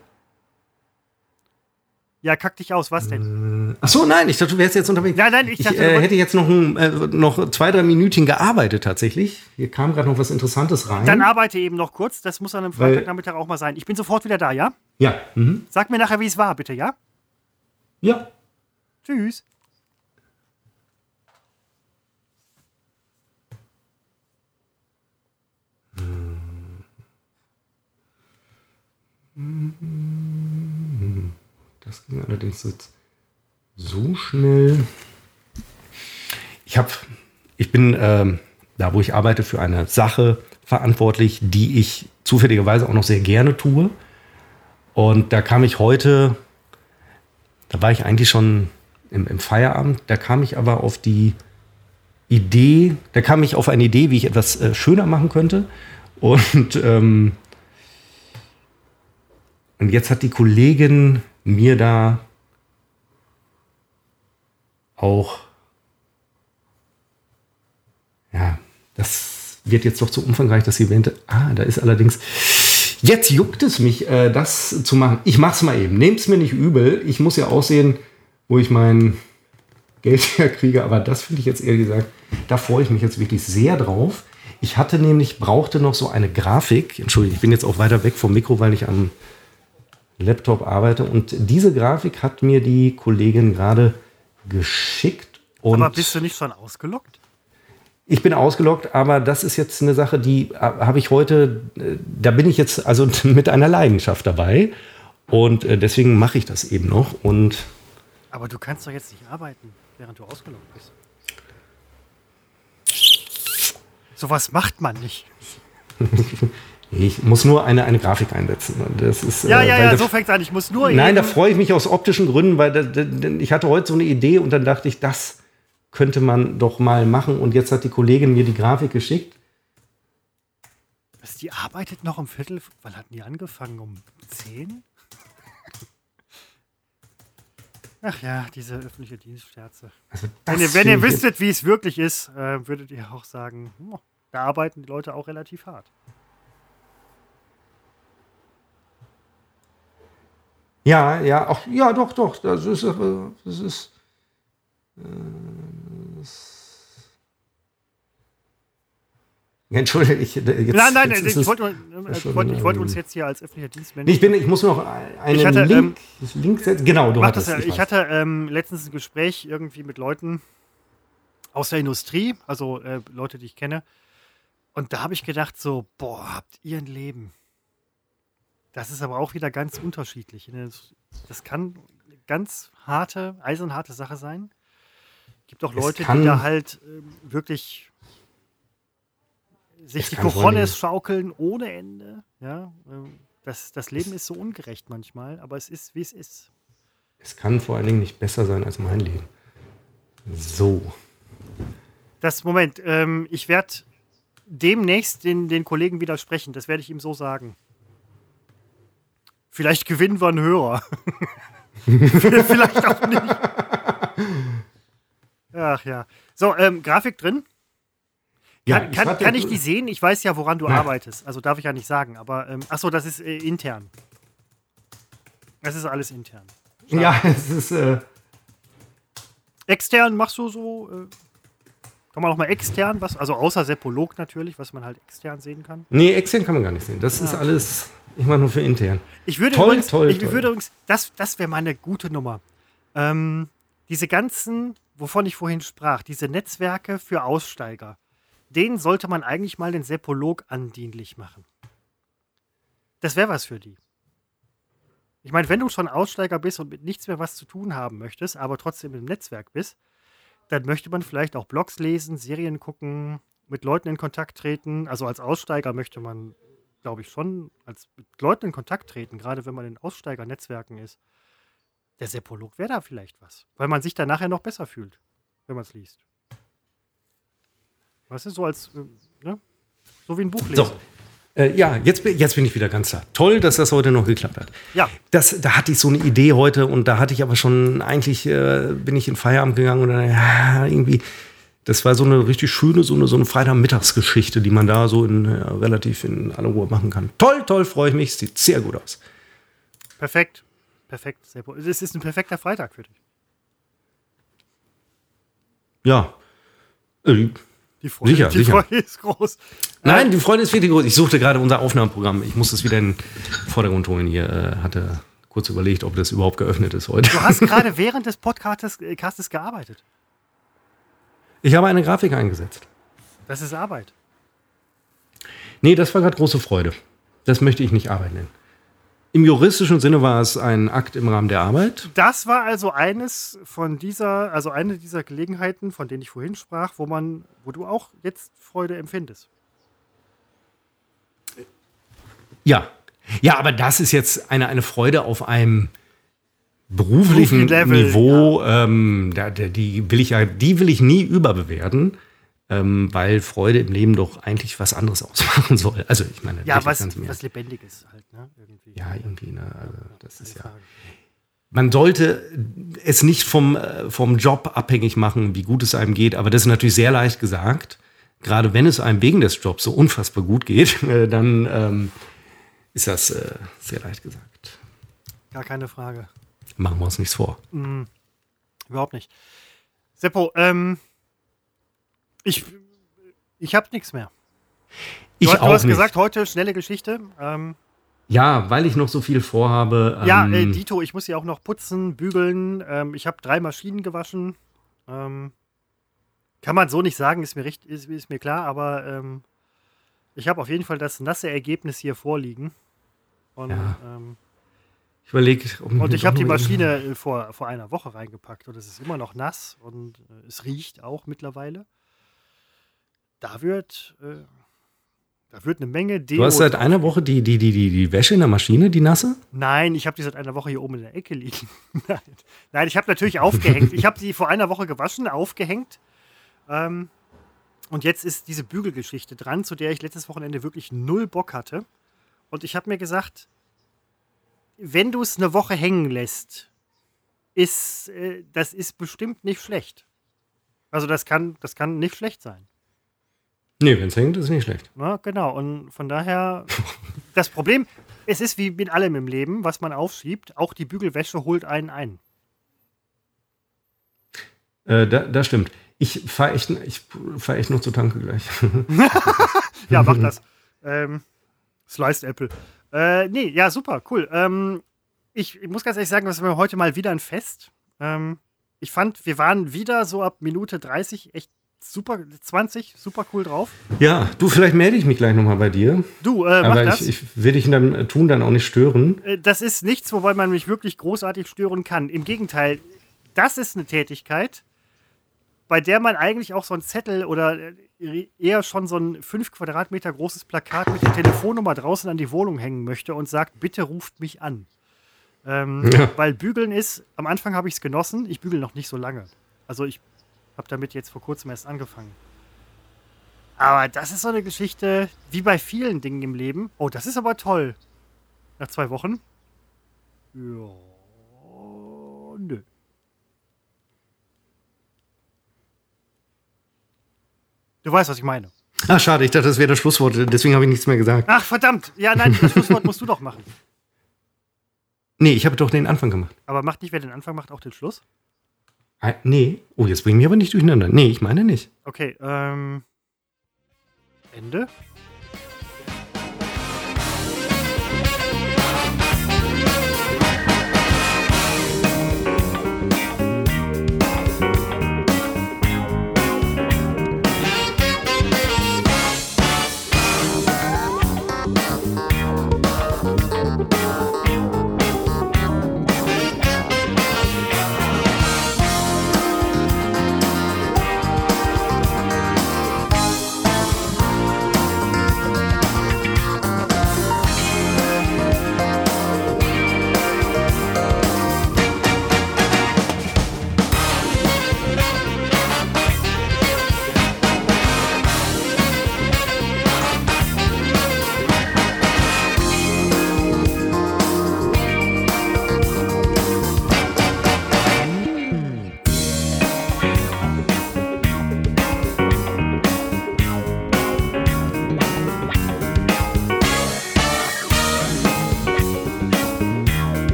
Ja, kack dich aus, was denn? ach so, nein, ich dachte, du wärst jetzt unterwegs. Nein, nein, ich dachte, ich äh, hätte jetzt noch, ein, äh, noch zwei, drei Minütchen gearbeitet tatsächlich. Hier kam gerade noch was Interessantes rein. Dann arbeite eben noch kurz. Das muss an einem Freitagnachmittag auch mal sein. Ich bin sofort wieder da, ja? ja. Mhm. Sag mir nachher, wie es war, bitte, ja? Ja. Tschüss. Das ging allerdings jetzt so schnell. Ich habe, ich bin ähm, da, wo ich arbeite, für eine Sache verantwortlich, die ich zufälligerweise auch noch sehr gerne tue. Und da kam ich heute, da war ich eigentlich schon im, im Feierabend, da kam ich aber auf die Idee, da kam ich auf eine Idee, wie ich etwas äh, schöner machen könnte. Und ähm, und jetzt hat die Kollegin mir da auch, ja, das wird jetzt doch zu umfangreich, dass sie erwähnte. Ah, da ist allerdings, jetzt juckt es mich, äh, das zu machen. Ich mach's mal eben. Nehmt's mir nicht übel. Ich muss ja aussehen, wo ich mein Geld herkriege, aber das finde ich jetzt ehrlich gesagt, da freue ich mich jetzt wirklich sehr drauf. Ich hatte nämlich, brauchte noch so eine Grafik. Entschuldigung, ich bin jetzt auch weiter weg vom Mikro, weil ich am Laptop arbeite. Und diese Grafik hat mir die Kollegin gerade geschickt. Und Aber bist du nicht schon ausgelockt? ich bin ausgelockt, aber das ist jetzt eine Sache, die äh, habe ich heute, äh, da bin ich jetzt also mit einer Leidenschaft dabei. Und äh, deswegen mache ich das eben noch. Und Aber du kannst doch jetzt nicht arbeiten, während du ausgelockt bist. Sowas macht man nicht. ich muss nur eine, eine Grafik einsetzen. Das ist, Ja, äh, ja, ja, da- so fängt es an. Ich muss nur Nein, da freue ich mich aus optischen Gründen, weil da, da, ich hatte heute so eine Idee und dann dachte ich, das könnte man doch mal machen. Und jetzt hat die Kollegin mir die Grafik geschickt. Was, die arbeitet noch um Viertel. Wann hatten die angefangen? Um 10? Ach ja, diese öffentliche Dienststerze. Also Wenn ihr, wenn ihr ich wüsstet, wie es wirklich ist, äh, würdet ihr auch sagen, "Oh, da arbeiten die Leute auch relativ hart. Ja, ja, auch, ja, doch, doch. Das ist, äh, das ist. Äh, Entschuldige, ich, äh, jetzt, nein, nein, jetzt ich, wollte, äh, ich, wollte, ich wollte ähm, uns jetzt hier als öffentlicher Dienstmensch. Nee, ich, bin, ich muss noch einen hatte, Link, Link setzen. Genau, du hattest. das ja. ich hatte ähm, letztens ein Gespräch irgendwie mit Leuten aus der Industrie, also äh, Leute, die ich kenne. Und da habe ich gedacht, so, boah, habt ihr ein Leben. Das ist aber auch wieder ganz unterschiedlich. ne? Das, kann eine ganz harte, eisenharte Sache sein. Gibt auch Es Leute, die da halt ähm, wirklich sich Es die Dingen- schaukeln ohne Ende. Ja, ähm, das, das Leben ist so ungerecht manchmal, aber es ist, wie es ist. Es kann vor allen Dingen nicht besser sein als mein Leben. So. Das Moment, ähm, ich werde demnächst den, den Kollegen widersprechen. Das werde ich ihm so sagen. Vielleicht gewinnen wir einen Hörer. Vielleicht auch nicht. Ach ja. So, ähm, Grafik drin. Kann, ich kann, warte- kann ich die sehen? Ich weiß ja, woran du Nein. arbeitest. Also darf ich ja nicht sagen. Aber, ähm, achso, das ist äh, intern. Das ist alles intern. Ja, es ist. Äh, Extern machst du so. Äh, kann man auch mal extern was? Also außer Sepolog natürlich, was man halt extern sehen kann. nee, extern kann man gar nicht sehen. Das ist alles. Ich mache nur für intern. Ich würde Toll, übrigens, toll, ich toll. würde übrigens, das, das wäre mal eine gute Nummer. Ähm, diese ganzen, wovon ich vorhin sprach, diese Netzwerke für Aussteiger, denen sollte man eigentlich mal den Sepolog andienlich machen. Das wäre was für die. Ich meine, wenn du schon Aussteiger bist und mit nichts mehr was zu tun haben möchtest, aber trotzdem im Netzwerk bist, dann möchte man vielleicht auch Blogs lesen, Serien gucken, mit Leuten in Kontakt treten. Also als Aussteiger möchte man, glaube ich, schon als mit Leuten in Kontakt treten, gerade wenn man in Aussteigernetzwerken ist. Der Sepolog wäre da vielleicht was, weil man sich dann nachher noch besser fühlt, wenn man es liest. Weißt du, so als, äh, ne? So wie ein Buch lesen. So. Äh, ja, jetzt, bin- jetzt bin ich wieder ganz da. Toll, dass das heute noch geklappt hat. Ja, Das, da hatte ich so eine Idee heute und da hatte ich aber schon, eigentlich äh, bin ich in Feierabend gegangen und dann, ja, irgendwie, das war so eine richtig schöne, so eine, so eine Freitagmittagsgeschichte, die man da so in, ja, relativ in aller Ruhe machen kann. Toll, toll, freue ich mich, sieht sehr gut aus. perfekt. Perfekt. Es ist ein perfekter Freitag für dich. Ja. Äh, Die Freude, Sicher, die sicher. Freude ist groß. Nein, die Freude ist wirklich groß. Ich suchte gerade unser Aufnahmeprogramm. Ich muss es wieder in den Vordergrund holen hier. Äh, hatte kurz überlegt, ob das überhaupt geöffnet ist heute. Du hast gerade während des Podcastes äh, gearbeitet. Ich habe eine Grafik eingesetzt. Das ist Arbeit. Nee, das war gerade große Freude. Das möchte ich nicht Arbeit nennen. Im juristischen Sinne war es ein Akt im Rahmen der Arbeit. Das war also eines von dieser, also eine dieser Gelegenheiten, von denen ich vorhin sprach, wo man, wo du auch jetzt Freude empfindest. Ja. Ja, aber das ist jetzt eine, eine Freude auf einem beruflichen Profi-Level, Niveau. Ähm, da, die will ich ja, die will ich nie überbewerten, ähm, weil Freude im Leben doch eigentlich was anderes ausmachen soll. Also ich meine, Ja, was, was. Lebendiges halt, ne? Irgendwie. ja, irgendwie, ne, also das ist ja. Man sollte es nicht vom, äh, vom Job abhängig machen, wie gut es einem geht, aber das ist natürlich sehr leicht gesagt. Gerade wenn es einem wegen des Jobs so unfassbar gut geht, äh, dann ähm, ist das äh, sehr leicht gesagt. Gar keine Frage. Machen wir uns nichts vor. Überhaupt nicht. Seppo, ähm, ich, ich habe nichts mehr. Ich du, auch du hast nicht. gesagt, heute schnelle Geschichte. Ähm, ja, weil ich noch so viel vorhabe. Ähm, ja, äh, Dito, ich muss sie auch noch putzen, bügeln. Ähm, ich habe drei Maschinen gewaschen. Ähm, kann man so nicht sagen, ist mir, recht, ist, ist mir klar, aber ähm, ich habe auf jeden Fall das nasse Ergebnis hier vorliegen. Und, Ja. Ich überlege. und ich habe die Maschine vor, vor einer Woche reingepackt und es ist immer noch nass und äh, es riecht auch mittlerweile. Da wird, äh, da wird eine Menge Deo. Du hast seit einer Woche die, die, die, die, die Wäsche in der Maschine, die nasse? Nein, ich habe die seit einer Woche hier oben in der Ecke liegen. Nein, Nein ich habe natürlich aufgehängt. Ich habe sie vor einer Woche gewaschen, aufgehängt. Ähm, und jetzt ist diese Bügelgeschichte dran, zu der ich letztes Wochenende wirklich null Bock hatte. Und ich habe mir gesagt, wenn du es eine Woche hängen lässt, ist äh, das ist bestimmt nicht schlecht. Also das kann, das kann nicht schlecht sein. Nee, wenn es hängt, ist nicht schlecht. Ja, genau. Und von daher, das Problem, es ist wie mit allem im Leben, was man aufschiebt. Auch die Bügelwäsche holt einen ein. Äh, da, das stimmt. Ich fahre echt, ich fahr echt noch zur Tanke gleich. Ja, mach das. ähm, Sliced Apple. Äh, nee, ja, super, cool. Ähm, ich, ich muss ganz ehrlich sagen, das war heute mal wieder ein Fest. Ähm, ich fand, wir waren wieder so ab Minute 30 echt super, 20, super cool drauf. ja, du, vielleicht melde ich mich gleich nochmal bei dir. Du, äh, mach Aber das. ich, ich will dich in deinem Tun dann auch nicht stören. Äh, das ist nichts, wobei man mich wirklich großartig stören kann. Im Gegenteil, das ist eine Tätigkeit, bei der man eigentlich auch so einen Zettel oder äh, eher schon so ein 5 Quadratmeter großes Plakat mit der Telefonnummer draußen an die Wohnung hängen möchte und sagt, bitte ruft mich an. Ähm, Ja. Weil bügeln ist, am Anfang habe ich es genossen, ich bügel noch nicht so lange. Also ich habe damit jetzt vor kurzem erst angefangen. Aber das ist so eine Geschichte, wie bei vielen Dingen im Leben. Oh, das ist aber toll. Nach zwei Wochen? Ja, nö. Du weißt, was ich meine. Ah, schade, ich dachte, das wäre das Schlusswort, deswegen habe ich nichts mehr gesagt. Ach, verdammt. Ja, nein, das Schlusswort musst du doch machen. Nee, ich habe doch den Anfang gemacht. Aber macht nicht, wer den Anfang macht, auch den Schluss? Ah, Nee, oh, jetzt bringen wir aber nicht durcheinander. Nee, ich meine nicht. Okay, ähm. Ende?